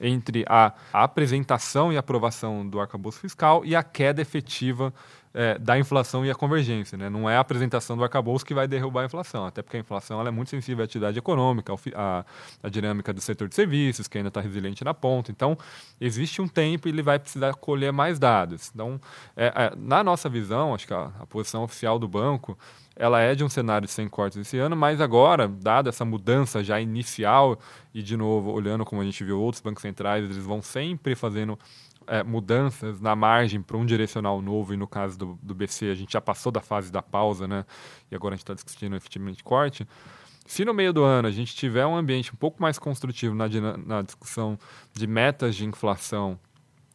entre a, apresentação e aprovação do arcabouço fiscal e a queda efetiva é, da inflação e a convergência. Né? Não é a apresentação do arcabouço que vai derrubar a inflação, até porque a inflação é muito sensível à atividade econômica, à, à dinâmica do setor de serviços, que ainda está resiliente na ponta. Então, existe um tempo e ele vai precisar colher mais dados. Então, é, é, na nossa visão, acho que a, a posição oficial do banco ela é de um cenário sem cortes esse ano, mas agora, dada essa mudança já inicial, e de novo, olhando como a gente viu outros bancos centrais, eles vão sempre fazendo é, mudanças na margem para um direcional novo, e no caso do, do BC, a gente já passou da fase da pausa, né? E agora a gente está discutindo efetivamente corte. Se no meio do ano a gente tiver um ambiente um pouco mais construtivo na, na discussão de metas de inflação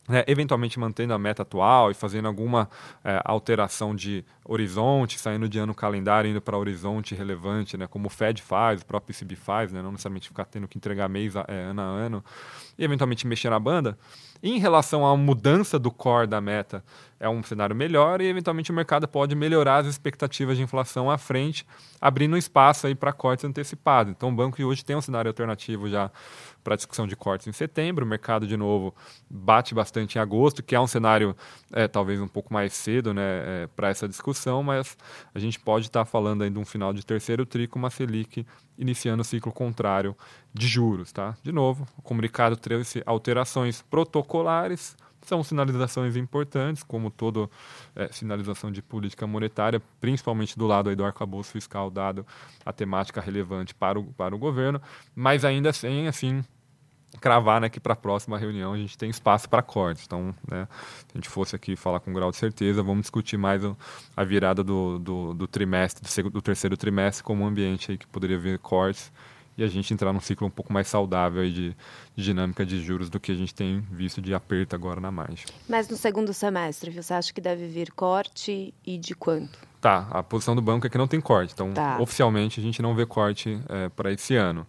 é, eventualmente mantendo a meta atual e fazendo alguma é, alteração de horizonte, saindo de ano calendário, indo para horizonte relevante, né, como o Fed faz, o próprio ECB faz, né, não necessariamente ficar tendo que entregar mês a, é, ano a ano, e eventualmente mexer na banda. Em relação à mudança do core da meta, é um cenário melhor e eventualmente o mercado pode melhorar as expectativas de inflação à frente, abrindo espaço para cortes antecipados. Então o banco hoje tem um cenário alternativo já para discussão de cortes em setembro. O mercado, de novo, bate bastante em agosto, que é um cenário é, talvez um pouco mais cedo né, é, para essa discussão, mas a gente pode estar tá falando ainda de um final de terceiro tri com uma Selic iniciando o ciclo contrário de juros. Tá? De novo, o comunicado trouxe alterações protocolares, são sinalizações importantes, como toda é, sinalização de política monetária, principalmente do lado aí do arcabouço fiscal, dado a temática relevante para o, para o governo, mas ainda assim, assim cravar né, que para a próxima reunião a gente tem espaço para cortes. Então, né, se a gente fosse aqui falar com grau de certeza, vamos discutir mais a virada do, do, do trimestre, do, do, terceiro trimestre, como um ambiente aí que poderia vir cortes e a gente entrar num ciclo um pouco mais saudável de, de, dinâmica de juros do que a gente tem visto de aperto agora na margem. Mas no segundo semestre, você acha que deve vir corte e de quanto? Tá, a posição do banco é que não tem corte, então tá. oficialmente a gente não vê corte é, para esse ano.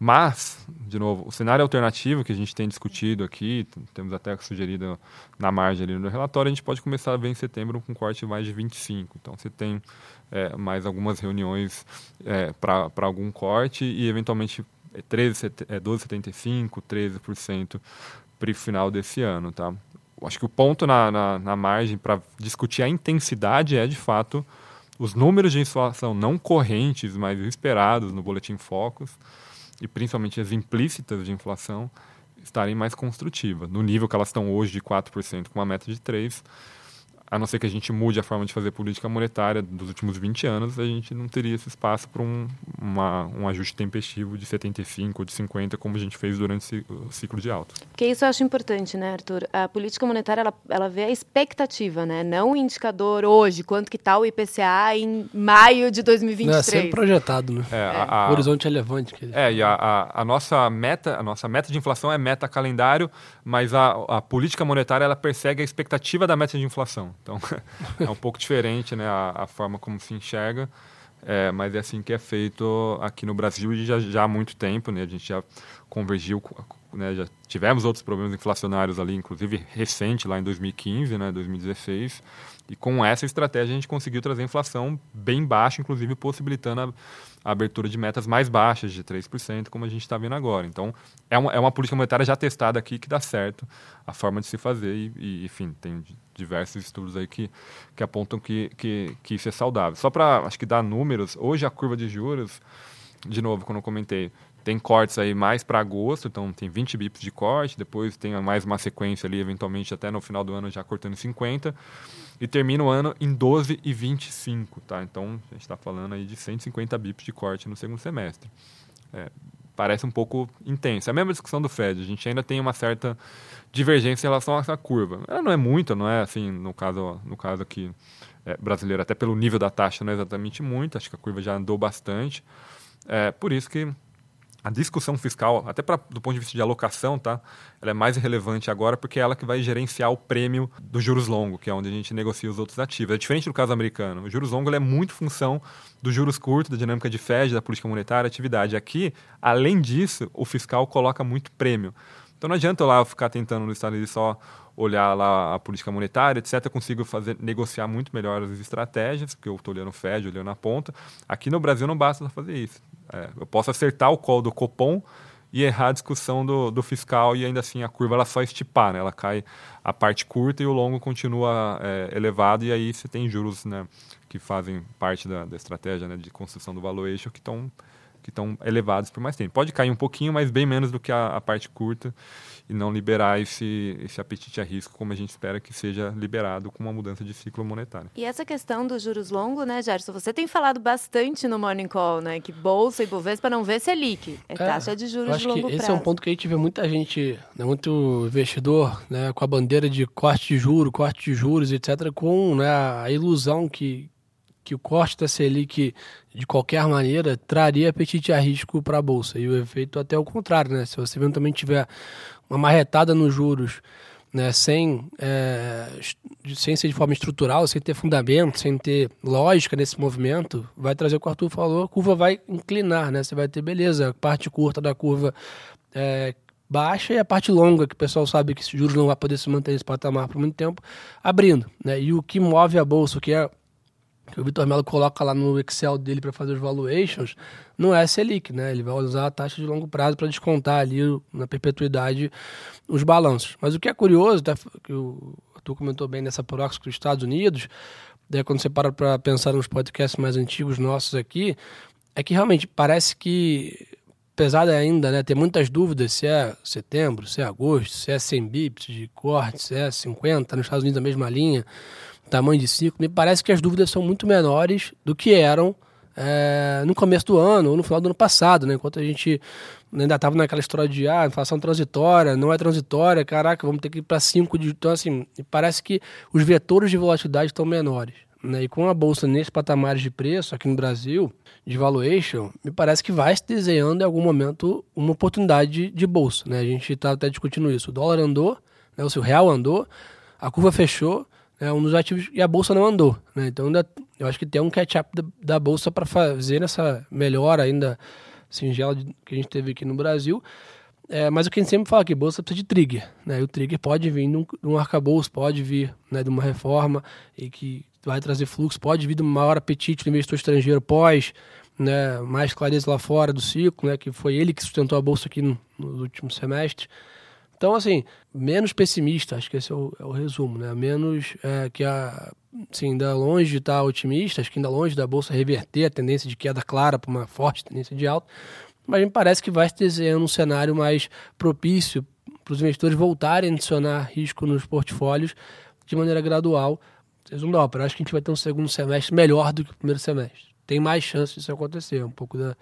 Mas, de novo, o cenário alternativo que a gente tem discutido aqui, temos até sugerido na margem ali no relatório, a gente pode começar a ver em setembro com corte mais de 25. Então, você tem é, mais algumas reuniões é, para algum corte e, eventualmente, 13, é, 12,75%, 13% para o final desse ano. Tá? Acho que o ponto na, na, na margem para discutir a intensidade é, de fato, os números de inflação não correntes, mas esperados no Boletim Focus, e principalmente as implícitas de inflação estarem mais construtivas. No nível que elas estão hoje de 4%, com uma meta de 3%, a não ser que a gente mude a forma de fazer política monetária dos últimos 20 anos, a gente não teria esse espaço para um, um ajuste tempestivo de 75 ou de 50, como a gente fez durante o ciclo de alta. Porque isso eu acho importante, né, Arthur? A política monetária, ela, ela vê a expectativa, né? Não o indicador hoje, quanto que está o IPCA em maio de 2023. Não, é sempre projetado, né? É, a, a, o horizonte é relevante. É, e a, a, a, nossa meta, a nossa meta de inflação é meta calendário, mas a, a política monetária, ela persegue a expectativa da meta de inflação. Então, (laughs) é um pouco diferente né, a, a, forma como se enxerga, é, mas é assim que é feito aqui no Brasil já, já há muito tempo. Né, a gente já convergiu, né, já tivemos outros problemas inflacionários ali, inclusive recente, lá em 2015, né, 2016. E com essa estratégia a gente conseguiu trazer a inflação bem baixa, inclusive possibilitando a, a abertura de metas mais baixas, de 3%, como a gente está vendo agora. Então, é uma, é uma política monetária já testada aqui que dá certo a forma de se fazer e, e enfim, tem diversos estudos aí que, que apontam que, que, que isso é saudável. Só para, acho que dar números, hoje a curva de juros, de novo, quando eu comentei, tem cortes aí mais para agosto, então tem 20 bips de corte, depois tem mais uma sequência ali, eventualmente até no final do ano já cortando 50, e termina o ano em 12 e 25, tá? Então a gente está falando aí de 150 bips de corte no segundo semestre. É, parece um pouco intenso. É a mesma discussão do Fed, a gente ainda tem uma certa divergência em relação a essa curva. Ela não é muito, não é assim, no caso, no caso aqui é, brasileiro, até pelo nível da taxa não é exatamente muito, acho que a curva já andou bastante. É, por isso que a discussão fiscal, até pra, do ponto de vista de alocação, tá? Ela é mais relevante agora porque é ela que vai gerenciar o prêmio dos juros longos, que é onde a gente negocia os outros ativos. É diferente do caso americano. O juros longo é muito função dos juros curtos, da dinâmica de Fed, da política monetária, atividade. Aqui, além disso, o fiscal coloca muito prêmio. Então não adianta eu lá ficar tentando no Estado só olhar lá a política monetária, etc. Eu consigo fazer, negociar muito melhor as estratégias, porque eu estou olhando o Fed, olhando a ponta. Aqui no Brasil não basta fazer isso. É, eu posso acertar o call do Copom e errar a discussão do, do fiscal e ainda assim a curva ela só estipar, né? ela cai a parte curta e o longo continua é, elevado e aí você tem juros né, que fazem parte da, da estratégia né, de construção do valuation que estão que estão elevados por mais tempo. Pode cair um pouquinho, mas bem menos do que a, a, parte curta e não liberar esse, esse apetite a risco como a gente espera que seja liberado com uma mudança de ciclo monetário. E essa questão dos juros longos, né, Gerson? Você tem falado bastante no Morning Call, né? Que Bolsa e Bovespa não vê Selic, é, é taxa de juros acho de longo que prazo. Esse é um ponto que a gente vê muita gente, né, muito investidor, né, com a bandeira de corte de juros, corte de juros, etc., com né, a ilusão que, que o corte da Selic, de qualquer maneira, traria apetite a risco para a Bolsa. E o efeito até o contrário, né? Se você eventualmente tiver uma marretada nos juros, né, sem, é, sem ser de forma estrutural, sem ter fundamento, sem ter lógica nesse movimento, vai trazer o que o Arthur falou, a curva vai inclinar, né? Você vai ter, beleza, a parte curta da curva é, baixa e a parte longa, que o pessoal sabe que os juros não vai poder se manter nesse patamar por muito tempo, abrindo. Né? E o que move a bolsa, o que é que o Vitor Melo coloca lá no Excel dele para fazer os valuations, não é Selic, né? Ele vai usar a taxa de longo prazo para descontar ali na perpetuidade os balanços. Mas o que é curioso, tá, que o Arthur comentou bem nessa proxy dos Estados Unidos, daí quando você para para pensar nos podcasts mais antigos nossos aqui, é que realmente parece que apesar ainda né, ter muitas dúvidas se é setembro, se é agosto, se é 100 bips de corte, se é 50, nos Estados Unidos a mesma linha, tamanho de ciclo, me parece que as dúvidas são muito menores do que eram é, no começo do ano ou no final do ano passado, né? Enquanto a gente ainda estava naquela história de ah, inflação transitória, não é transitória, caraca, vamos ter que ir para 5 de. Então, assim, parece que os vetores de volatilidade estão menores. Né? E com a bolsa nesses patamares de preço aqui no Brasil, de valuation, me parece que vai se desenhando em algum momento uma oportunidade de, de bolsa. Né? A gente está até discutindo isso. O dólar andou, né? o seu real andou, a curva fechou, né? um dos ativos e a bolsa não andou. Né? Então ainda, eu acho que tem um catch-up da, da, bolsa para fazer essa melhora ainda singela de, que a gente teve aqui no Brasil. É, mas o que a gente sempre fala que bolsa precisa de trigger, né? E o trigger pode vir de um, arcabouço, pode vir né, de uma reforma e que vai trazer fluxo, pode vir de um maior apetite do investidor estrangeiro pós, né, mais clareza lá fora do ciclo, né, que foi ele que sustentou a bolsa aqui no, no último semestre. Então, assim, menos pessimista, acho que esse é o, é o resumo, né? Menos é, que a, assim, ainda longe de estar otimista, acho que ainda longe da bolsa reverter a tendência de queda clara para uma forte tendência de alta, mas me parece que vai se desenhando um cenário mais propício para os investidores voltarem a adicionar risco nos portfólios de maneira gradual. Resumo da ópera, acho que a gente vai ter um segundo semestre melhor do que o primeiro semestre. Tem mais chance disso acontecer, um pouco da,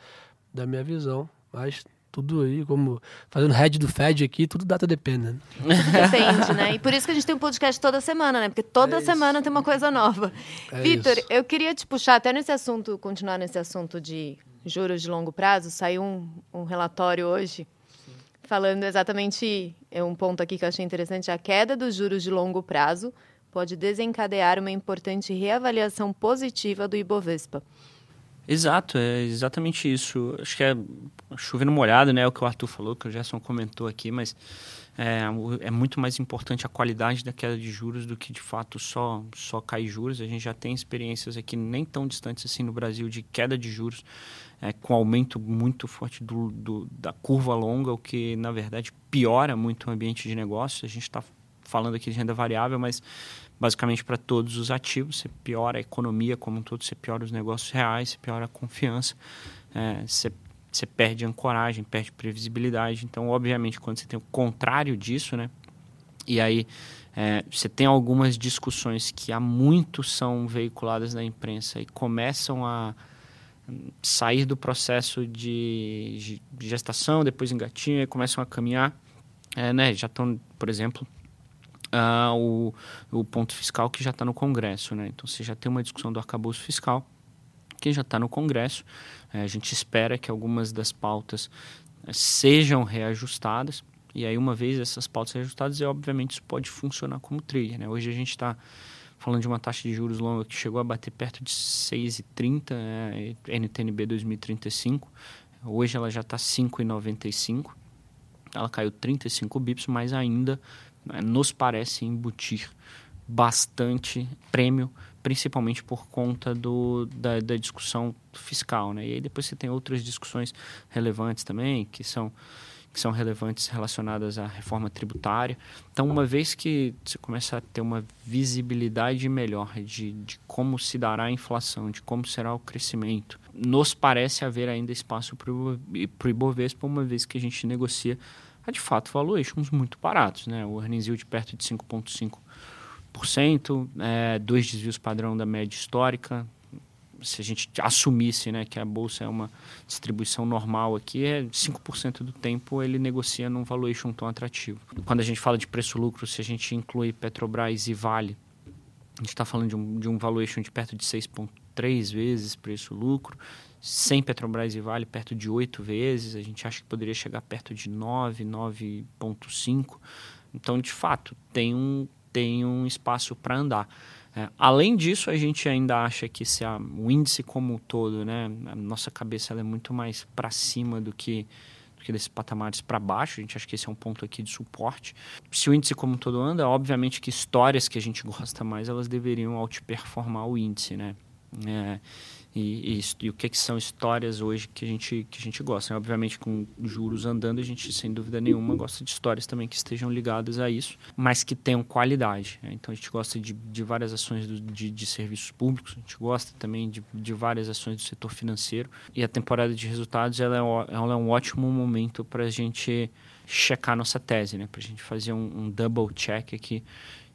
da minha visão, mas tudo aí, como fazendo head do Fed aqui, tudo data depende. Né? Depende, né? E por isso que a gente tem um podcast toda semana, né? Porque toda é semana tem uma coisa nova. É Vitor, eu queria te puxar até nesse assunto, continuar nesse assunto de juros de longo prazo. Saiu um, um relatório hoje Sim. falando exatamente é um ponto aqui que eu achei interessante: a queda dos juros de longo prazo pode desencadear uma importante reavaliação positiva do Ibovespa. Exato, é exatamente isso. Acho que é chovendo molhado, né? É o que o Arthur falou, que o Gerson comentou aqui, mas é, é, muito mais importante a qualidade da queda de juros do que de fato só, só cair juros. A gente já tem experiências aqui nem tão distantes assim no Brasil de queda de juros, é, com aumento muito forte do, do, da curva longa, o que na verdade piora muito o ambiente de negócio. A gente está falando aqui de renda variável, mas basicamente para todos os ativos. Você piora a economia como um todo, você piora os negócios reais, você piora a confiança, é, você, você perde ancoragem, perde previsibilidade. Então, obviamente, quando você tem o contrário disso, né? E aí é, você tem algumas discussões que há muito são veiculadas na imprensa e começam a sair do processo de gestação, depois engatinham e começam a caminhar. É, né, já estão, por exemplo, o, o ponto fiscal que já está no Congresso. Né? Então, você já tem uma discussão do arcabouço fiscal que já está no Congresso. É, a gente espera que algumas das pautas é, sejam reajustadas. E aí, uma vez essas pautas reajustadas, obviamente isso pode funcionar como trigger. Né? Hoje a gente está falando de uma taxa de juros longa que chegou a bater perto de 6,30, é, NTNB 2035. Hoje ela já está 5,95. Ela caiu 35 bips, mas ainda né, nos parece embutir bastante prêmio, principalmente por conta do, da, da, discussão fiscal. Né? E aí depois você tem outras discussões relevantes também, que são, que são relevantes relacionadas à reforma tributária. Então, uma vez que você começa a ter uma visibilidade melhor de, de como se dará a inflação, de como será o crescimento, nos parece haver ainda espaço para o Ibovespa, uma vez que a gente negocia a de fato valuations muito baratos, né? O earnings yield perto de 5,5%, é, dois desvios padrão da média histórica. Se a gente assumisse né, que a bolsa é uma distribuição normal aqui, é 5% do tempo ele negocia num valuation tão atrativo. Quando a gente fala de preço-lucro, se a gente inclui Petrobras e Vale, a gente está falando de um, de um valuation de perto de 6,3 vezes preço-lucro sem Petrobras e Vale perto de oito vezes, a gente acha que poderia chegar perto de 9, 9,5. Então, de fato, tem um, tem um espaço para andar. É, além disso, a gente ainda acha que se a, o índice como um todo, né, a nossa cabeça é muito mais para cima do que, que desses patamares para baixo. A gente acha que esse é um ponto aqui de suporte. Se o índice como um todo anda, obviamente que histórias que a gente gosta mais, elas deveriam outperformar o índice, né? É, e, e, e, o que, que, são histórias hoje que a gente, que a gente gosta. Né? Obviamente, com juros andando, a gente, sem dúvida nenhuma, gosta de histórias também que estejam ligadas a isso, mas que tenham qualidade. Né? Então, a gente gosta de, de várias ações do, de, de, serviços públicos, a gente gosta também de, de, várias ações do setor financeiro. E a temporada de resultados ela é, ela é um ótimo momento para a gente checar nossa tese, né? para a gente fazer um, um double check aqui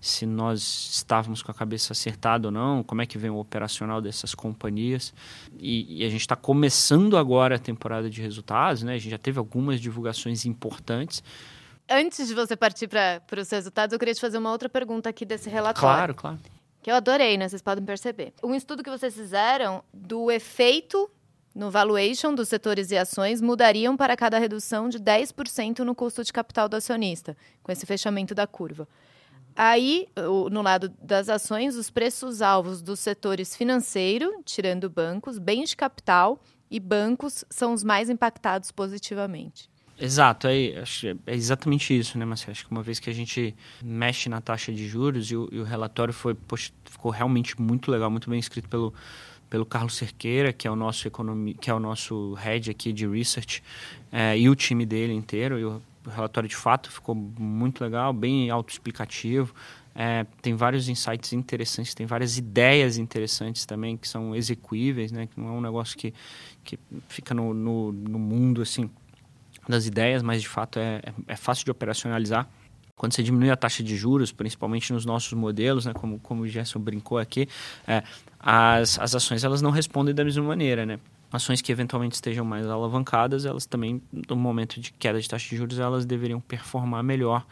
se nós estávamos com a cabeça acertada ou não, como é que vem o operacional dessas companhias. E, e a gente está começando agora a temporada de resultados, né? A gente já teve algumas divulgações importantes. Antes de você partir para os resultados, eu queria te fazer uma outra pergunta aqui desse relatório. Claro, claro. Que eu adorei, né? Vocês podem perceber. Um estudo que vocês fizeram do efeito no valuation dos setores e ações mudariam para cada redução de 10% no custo de capital do acionista, com esse fechamento da curva. Aí, no lado das ações, os preços-alvos dos setores financeiro, tirando bancos, bens de capital e bancos são os mais impactados positivamente. Exato, é, é exatamente isso, né, Marcelo? Acho que uma vez que a gente mexe na taxa de juros e o, e o relatório foi, poxa, ficou realmente muito legal, muito bem escrito pelo, pelo Carlos Cerqueira, que é o nosso economi, que é o nosso head aqui de research, é, e o time dele inteiro. E o relatório de fato ficou muito legal, bem autoexplicativo. É, tem vários insights interessantes, tem várias ideias interessantes também que são execuíveis, né? Que não é um negócio que, que fica no, no, no mundo assim das ideias, mas de fato é, é, é fácil de operacionalizar quando você diminui a taxa de juros, principalmente nos nossos modelos, né, como, como o Gerson brincou aqui, é, as, as ações elas não respondem da mesma maneira, né? Ações que eventualmente estejam mais alavancadas, elas também, no momento de queda de taxa de juros, elas deveriam performar melhor.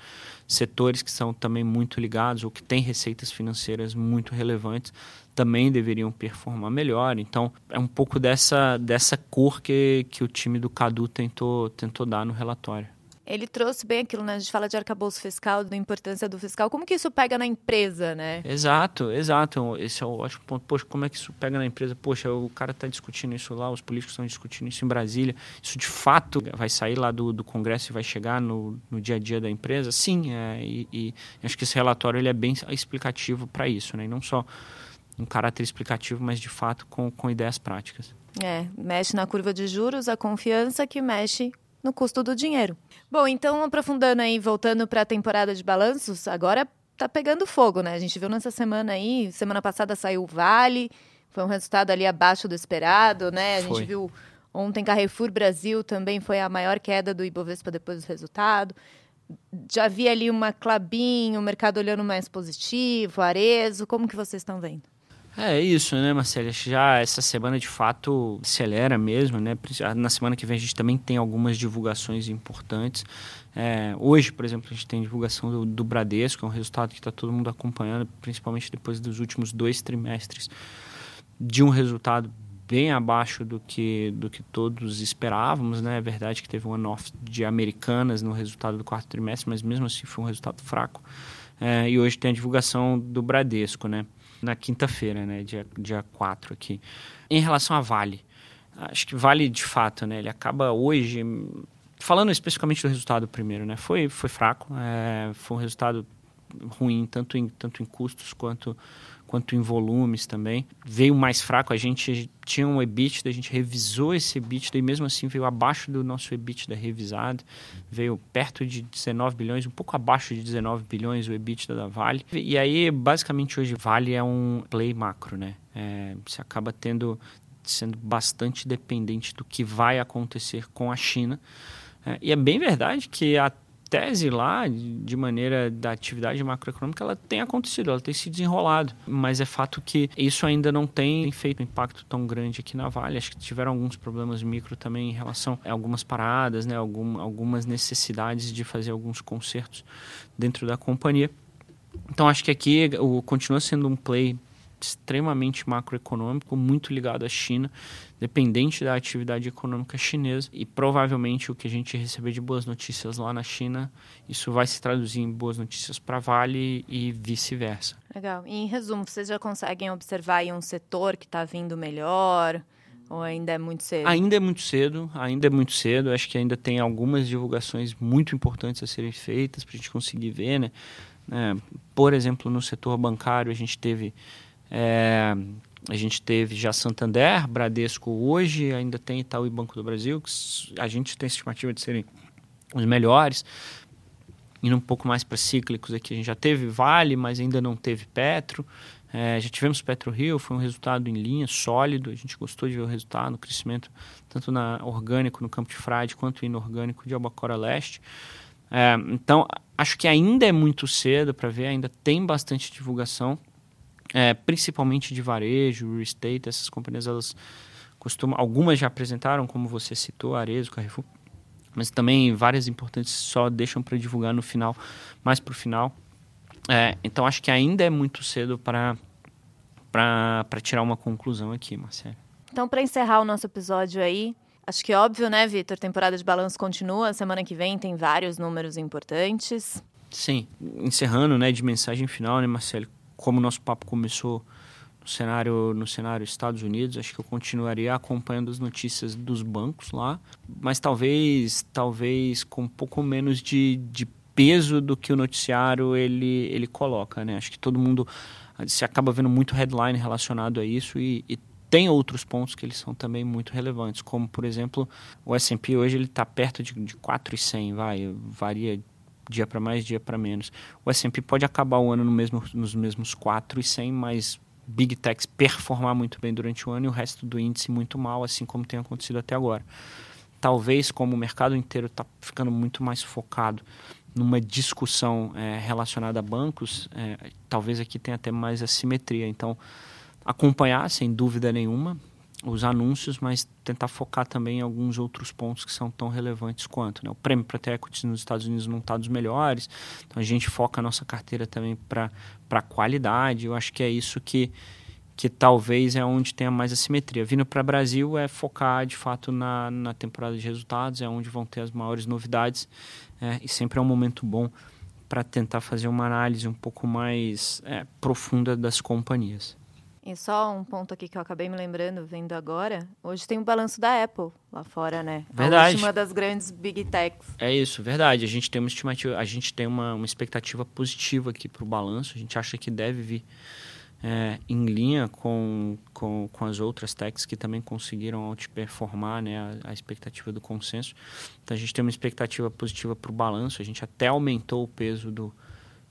Setores que são também muito ligados ou que têm receitas financeiras muito relevantes também deveriam performar melhor. Então, é um pouco dessa, dessa cor que, que o time do Cadu tentou, tentou dar no relatório ele trouxe bem aquilo, né? A gente fala de arcabouço fiscal, da importância do fiscal. Como que isso pega na empresa, né? Exato, exato. Esse é o ótimo ponto. Poxa, como é que isso pega na empresa? Poxa, o cara está discutindo isso lá, os políticos estão discutindo isso em Brasília. Isso de fato vai sair lá do, do Congresso e vai chegar no, no dia a dia da empresa? Sim, é, e, e acho que esse relatório ele é bem explicativo para isso, né? E não só um caráter explicativo, mas de fato com, com ideias práticas. É, mexe na curva de juros, a confiança que mexe no custo do dinheiro. Bom, então aprofundando aí, voltando para a temporada de balanços, agora tá pegando fogo, né? A gente viu nessa semana aí, semana passada saiu o Vale, foi um resultado ali abaixo do esperado, né? A foi. gente viu ontem Carrefour Brasil também foi a maior queda do Ibovespa depois do resultado. Já vi ali uma Clabin, o mercado olhando mais positivo, Arezo, como que vocês estão vendo? É isso, né, Marcelo? Já essa semana de fato acelera mesmo, né? Na semana que vem a gente também tem algumas divulgações importantes. É, hoje, por exemplo, a gente tem divulgação do, do Bradesco, é um resultado que está todo mundo acompanhando, principalmente depois dos últimos dois trimestres, de um resultado bem abaixo do que, do que todos esperávamos, né? É verdade que teve um one-off de Americanas no resultado do quarto trimestre, mas mesmo assim foi um resultado fraco. É, e hoje tem a divulgação do Bradesco, né? Na quinta-feira, né, dia, dia 4 aqui. Em relação a Vale, acho que Vale de fato, né, ele acaba hoje, falando especificamente do resultado primeiro, né, foi, foi fraco, é, foi um resultado ruim, tanto em, tanto em custos quanto quanto em volumes também. Veio mais fraco, a gente tinha um EBITDA, a gente revisou esse EBITDA e mesmo assim veio abaixo do nosso EBITDA revisado, veio perto de 19 bilhões, um pouco abaixo de 19 bilhões o EBITDA da Vale. E aí, basicamente, hoje Vale é um play macro, né? É, você acaba tendo sendo bastante dependente do que vai acontecer com a China. É, e é bem verdade que a tese lá, de maneira da atividade macroeconômica, ela tem acontecido, ela tem se desenrolado. Mas é fato que isso ainda não tem feito um impacto tão grande aqui na Vale. Acho que tiveram alguns problemas micro também em relação a algumas paradas, né, algum, algumas necessidades de fazer alguns consertos dentro da companhia. Então acho que aqui o, continua sendo um play extremamente macroeconômico, muito ligado à China, dependente da atividade econômica chinesa. E provavelmente o que a gente receber de boas notícias lá na China, isso vai se traduzir em boas notícias para Vale e vice-versa. Legal. E em resumo, vocês já conseguem observar aí um setor que está vindo melhor? Ou ainda é muito cedo? Ainda é muito cedo, ainda é muito cedo. Acho que ainda tem algumas divulgações muito importantes a serem feitas para a gente conseguir ver, né? É, por exemplo, no setor bancário, a gente teve é, a gente teve já Santander, Bradesco hoje, ainda tem Itaú e Banco do Brasil, que a gente tem estimativa de serem os melhores. Indo um pouco mais para cíclicos aqui, a gente já teve Vale, mas ainda não teve Petro. É, já tivemos Petro Rio, foi um resultado em linha, sólido. A gente gostou de ver o resultado, o crescimento tanto na orgânico no Campo de Frade quanto inorgânico de Albacora Leste. É, então, acho que ainda é muito cedo para ver, ainda tem bastante divulgação, é, principalmente de varejo, real estate, essas companhias elas costumam, algumas já apresentaram, como você citou, Arezo, Carrefour, mas também várias importantes só deixam para divulgar no final, mais para o final. É, então acho que ainda é muito cedo para para tirar uma conclusão aqui, Marcelo. Então, para encerrar o nosso episódio aí, acho que óbvio, né, Vitor? Temporada de balanço continua. Semana que vem tem vários números importantes. Sim, encerrando, né, de mensagem final, né, Marcelo? Como o nosso papo começou no cenário no cenário Estados Unidos, acho que eu continuaria acompanhando as notícias dos bancos lá, mas talvez talvez com um pouco menos de, de peso do que o noticiário ele ele coloca, né? Acho que todo mundo se acaba vendo muito headline relacionado a isso e, e tem outros pontos que eles são também muito relevantes, como por exemplo o S&P hoje ele está perto de, de 4,100, vai varia dia para mais, dia para menos. O S&P pode acabar o ano no mesmo, nos mesmos 4,100, mas Big Techs performar muito bem durante o ano e o resto do índice muito mal, assim como tem acontecido até agora. Talvez como o mercado inteiro está ficando muito mais focado numa discussão é, relacionada a bancos, é, talvez aqui tenha até mais assimetria. Então, acompanhar, sem dúvida nenhuma, os anúncios, mas tentar focar também em alguns outros pontos que são tão relevantes quanto. Né? O prêmio para ter equity nos Estados Unidos não está dos melhores, então a gente foca a nossa carteira também para qualidade. Eu acho que é isso que, que talvez é onde tenha mais assimetria. Vindo para o Brasil é focar de fato na, na temporada de resultados, é onde vão ter as maiores novidades é, e sempre é um momento bom para tentar fazer uma análise um pouco mais é, profunda das companhias. E só um ponto aqui que eu acabei me lembrando, vendo agora. Hoje tem o balanço da Apple lá fora, né? Verdade. A última das grandes big techs. É isso, verdade. A gente tem uma estimativa, a gente tem uma, uma expectativa positiva aqui para o balanço. A gente acha que deve vir é, em linha com, com, com as outras techs que também conseguiram outperformar né, a, a expectativa do consenso. Então a gente tem uma expectativa positiva para o balanço. A gente até aumentou o peso do,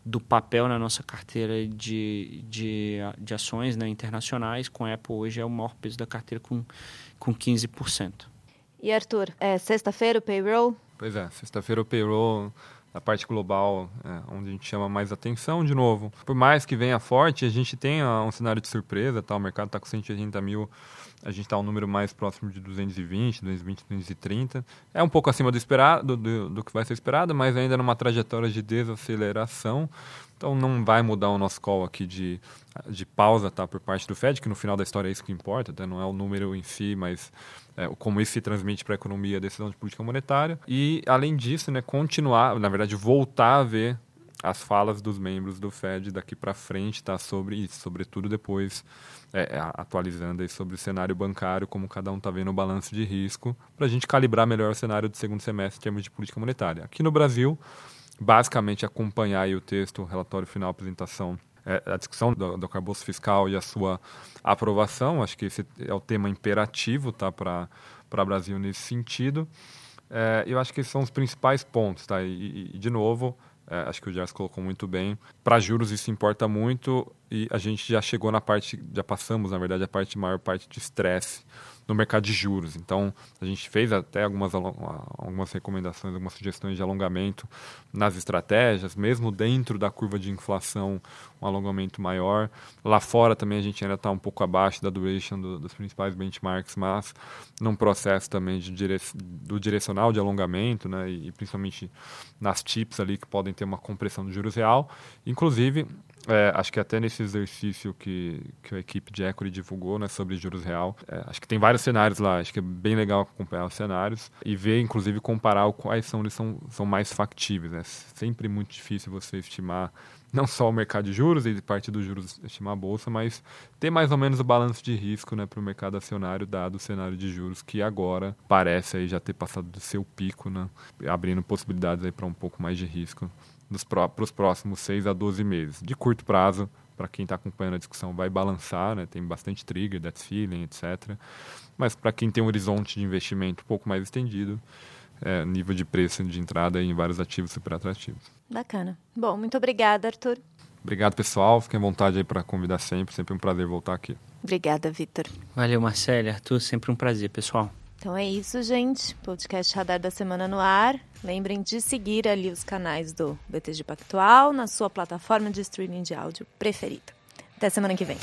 do papel na nossa carteira de, de, de ações né, internacionais. Com a Apple hoje é o maior peso da carteira com, com 15%. E Arthur, é sexta-feira o payroll? Pois é, sexta-feira o payroll a parte global, é, onde a gente chama mais atenção de novo. Por mais que venha forte, a gente tem um cenário de surpresa, tá? o mercado está com 180 mil a gente está um número mais próximo de 220, 220, 230. É um pouco acima do esperado, do, do que vai ser esperado, mas ainda numa trajetória de desaceleração. Então não vai mudar o nosso call aqui de, de pausa tá, por parte do Fed, que no final da história é isso que importa, tá? não é o número em si, mas é, como isso se transmite para a economia, a decisão de política monetária. E, além disso, né, continuar, na verdade, voltar a ver as falas dos membros do Fed daqui para frente, tá, sobre isso, sobretudo depois é, é atualizando aí sobre o cenário bancário, como cada um está vendo o balanço de risco, para a gente calibrar melhor o cenário do segundo semestre em termos de política monetária. Aqui no Brasil, basicamente acompanhar o texto, o relatório final, a apresentação, é, a discussão do, do arcabouço fiscal e a sua aprovação. Acho que esse é o tema imperativo tá, para o Brasil nesse sentido. É, eu acho que esses são os principais pontos. Tá? E, e de novo, é, acho que o Jess colocou muito bem. Para juros isso importa muito e a gente já chegou na parte, já passamos, na verdade, a parte maior parte de estresse no mercado de juros. Então, a gente fez até algumas, algumas recomendações, algumas sugestões de alongamento nas estratégias, mesmo dentro da curva de inflação, um alongamento maior. Lá fora também a gente ainda está um pouco abaixo da duration do, dos principais benchmarks, mas num processo também de dire, do direcional de alongamento, né, e, e principalmente nas TIPS ali que podem ter uma compressão do juros real. Inclusive, é, acho que até nesse exercício que, que a equipe de equity divulgou né, sobre juros real, é, acho que tem vários cenários lá. Acho que é bem legal acompanhar os cenários e ver, inclusive, comparar quais são eles são, são mais factíveis. Né? Sempre muito difícil você estimar não só o mercado de juros e parte dos juros estimar a bolsa, mas ter mais ou menos o balanço de risco né, para o mercado acionário, dado o cenário de juros que agora parece aí já ter passado do seu pico, né, abrindo possibilidades para um pouco mais de risco para os próximos 6 a 12 meses. De curto prazo, para quem está acompanhando a discussão, vai balançar, né? tem bastante trigger, debt ceiling, etc. Mas para quem tem um horizonte de investimento um pouco mais estendido, é, nível de preço de entrada em vários ativos super atrativos. Bacana. Bom, muito obrigada, Arthur. Obrigado, pessoal. Fiquem à vontade aí para convidar sempre. Sempre um prazer voltar aqui. Obrigada, Vitor. Valeu, Marcelo. Arthur, sempre um prazer, pessoal. Então é isso, gente. Podcast Radar da Semana no ar. Lembrem de seguir ali os canais do BTG Pactual na sua plataforma de streaming de áudio preferida. Até semana que vem.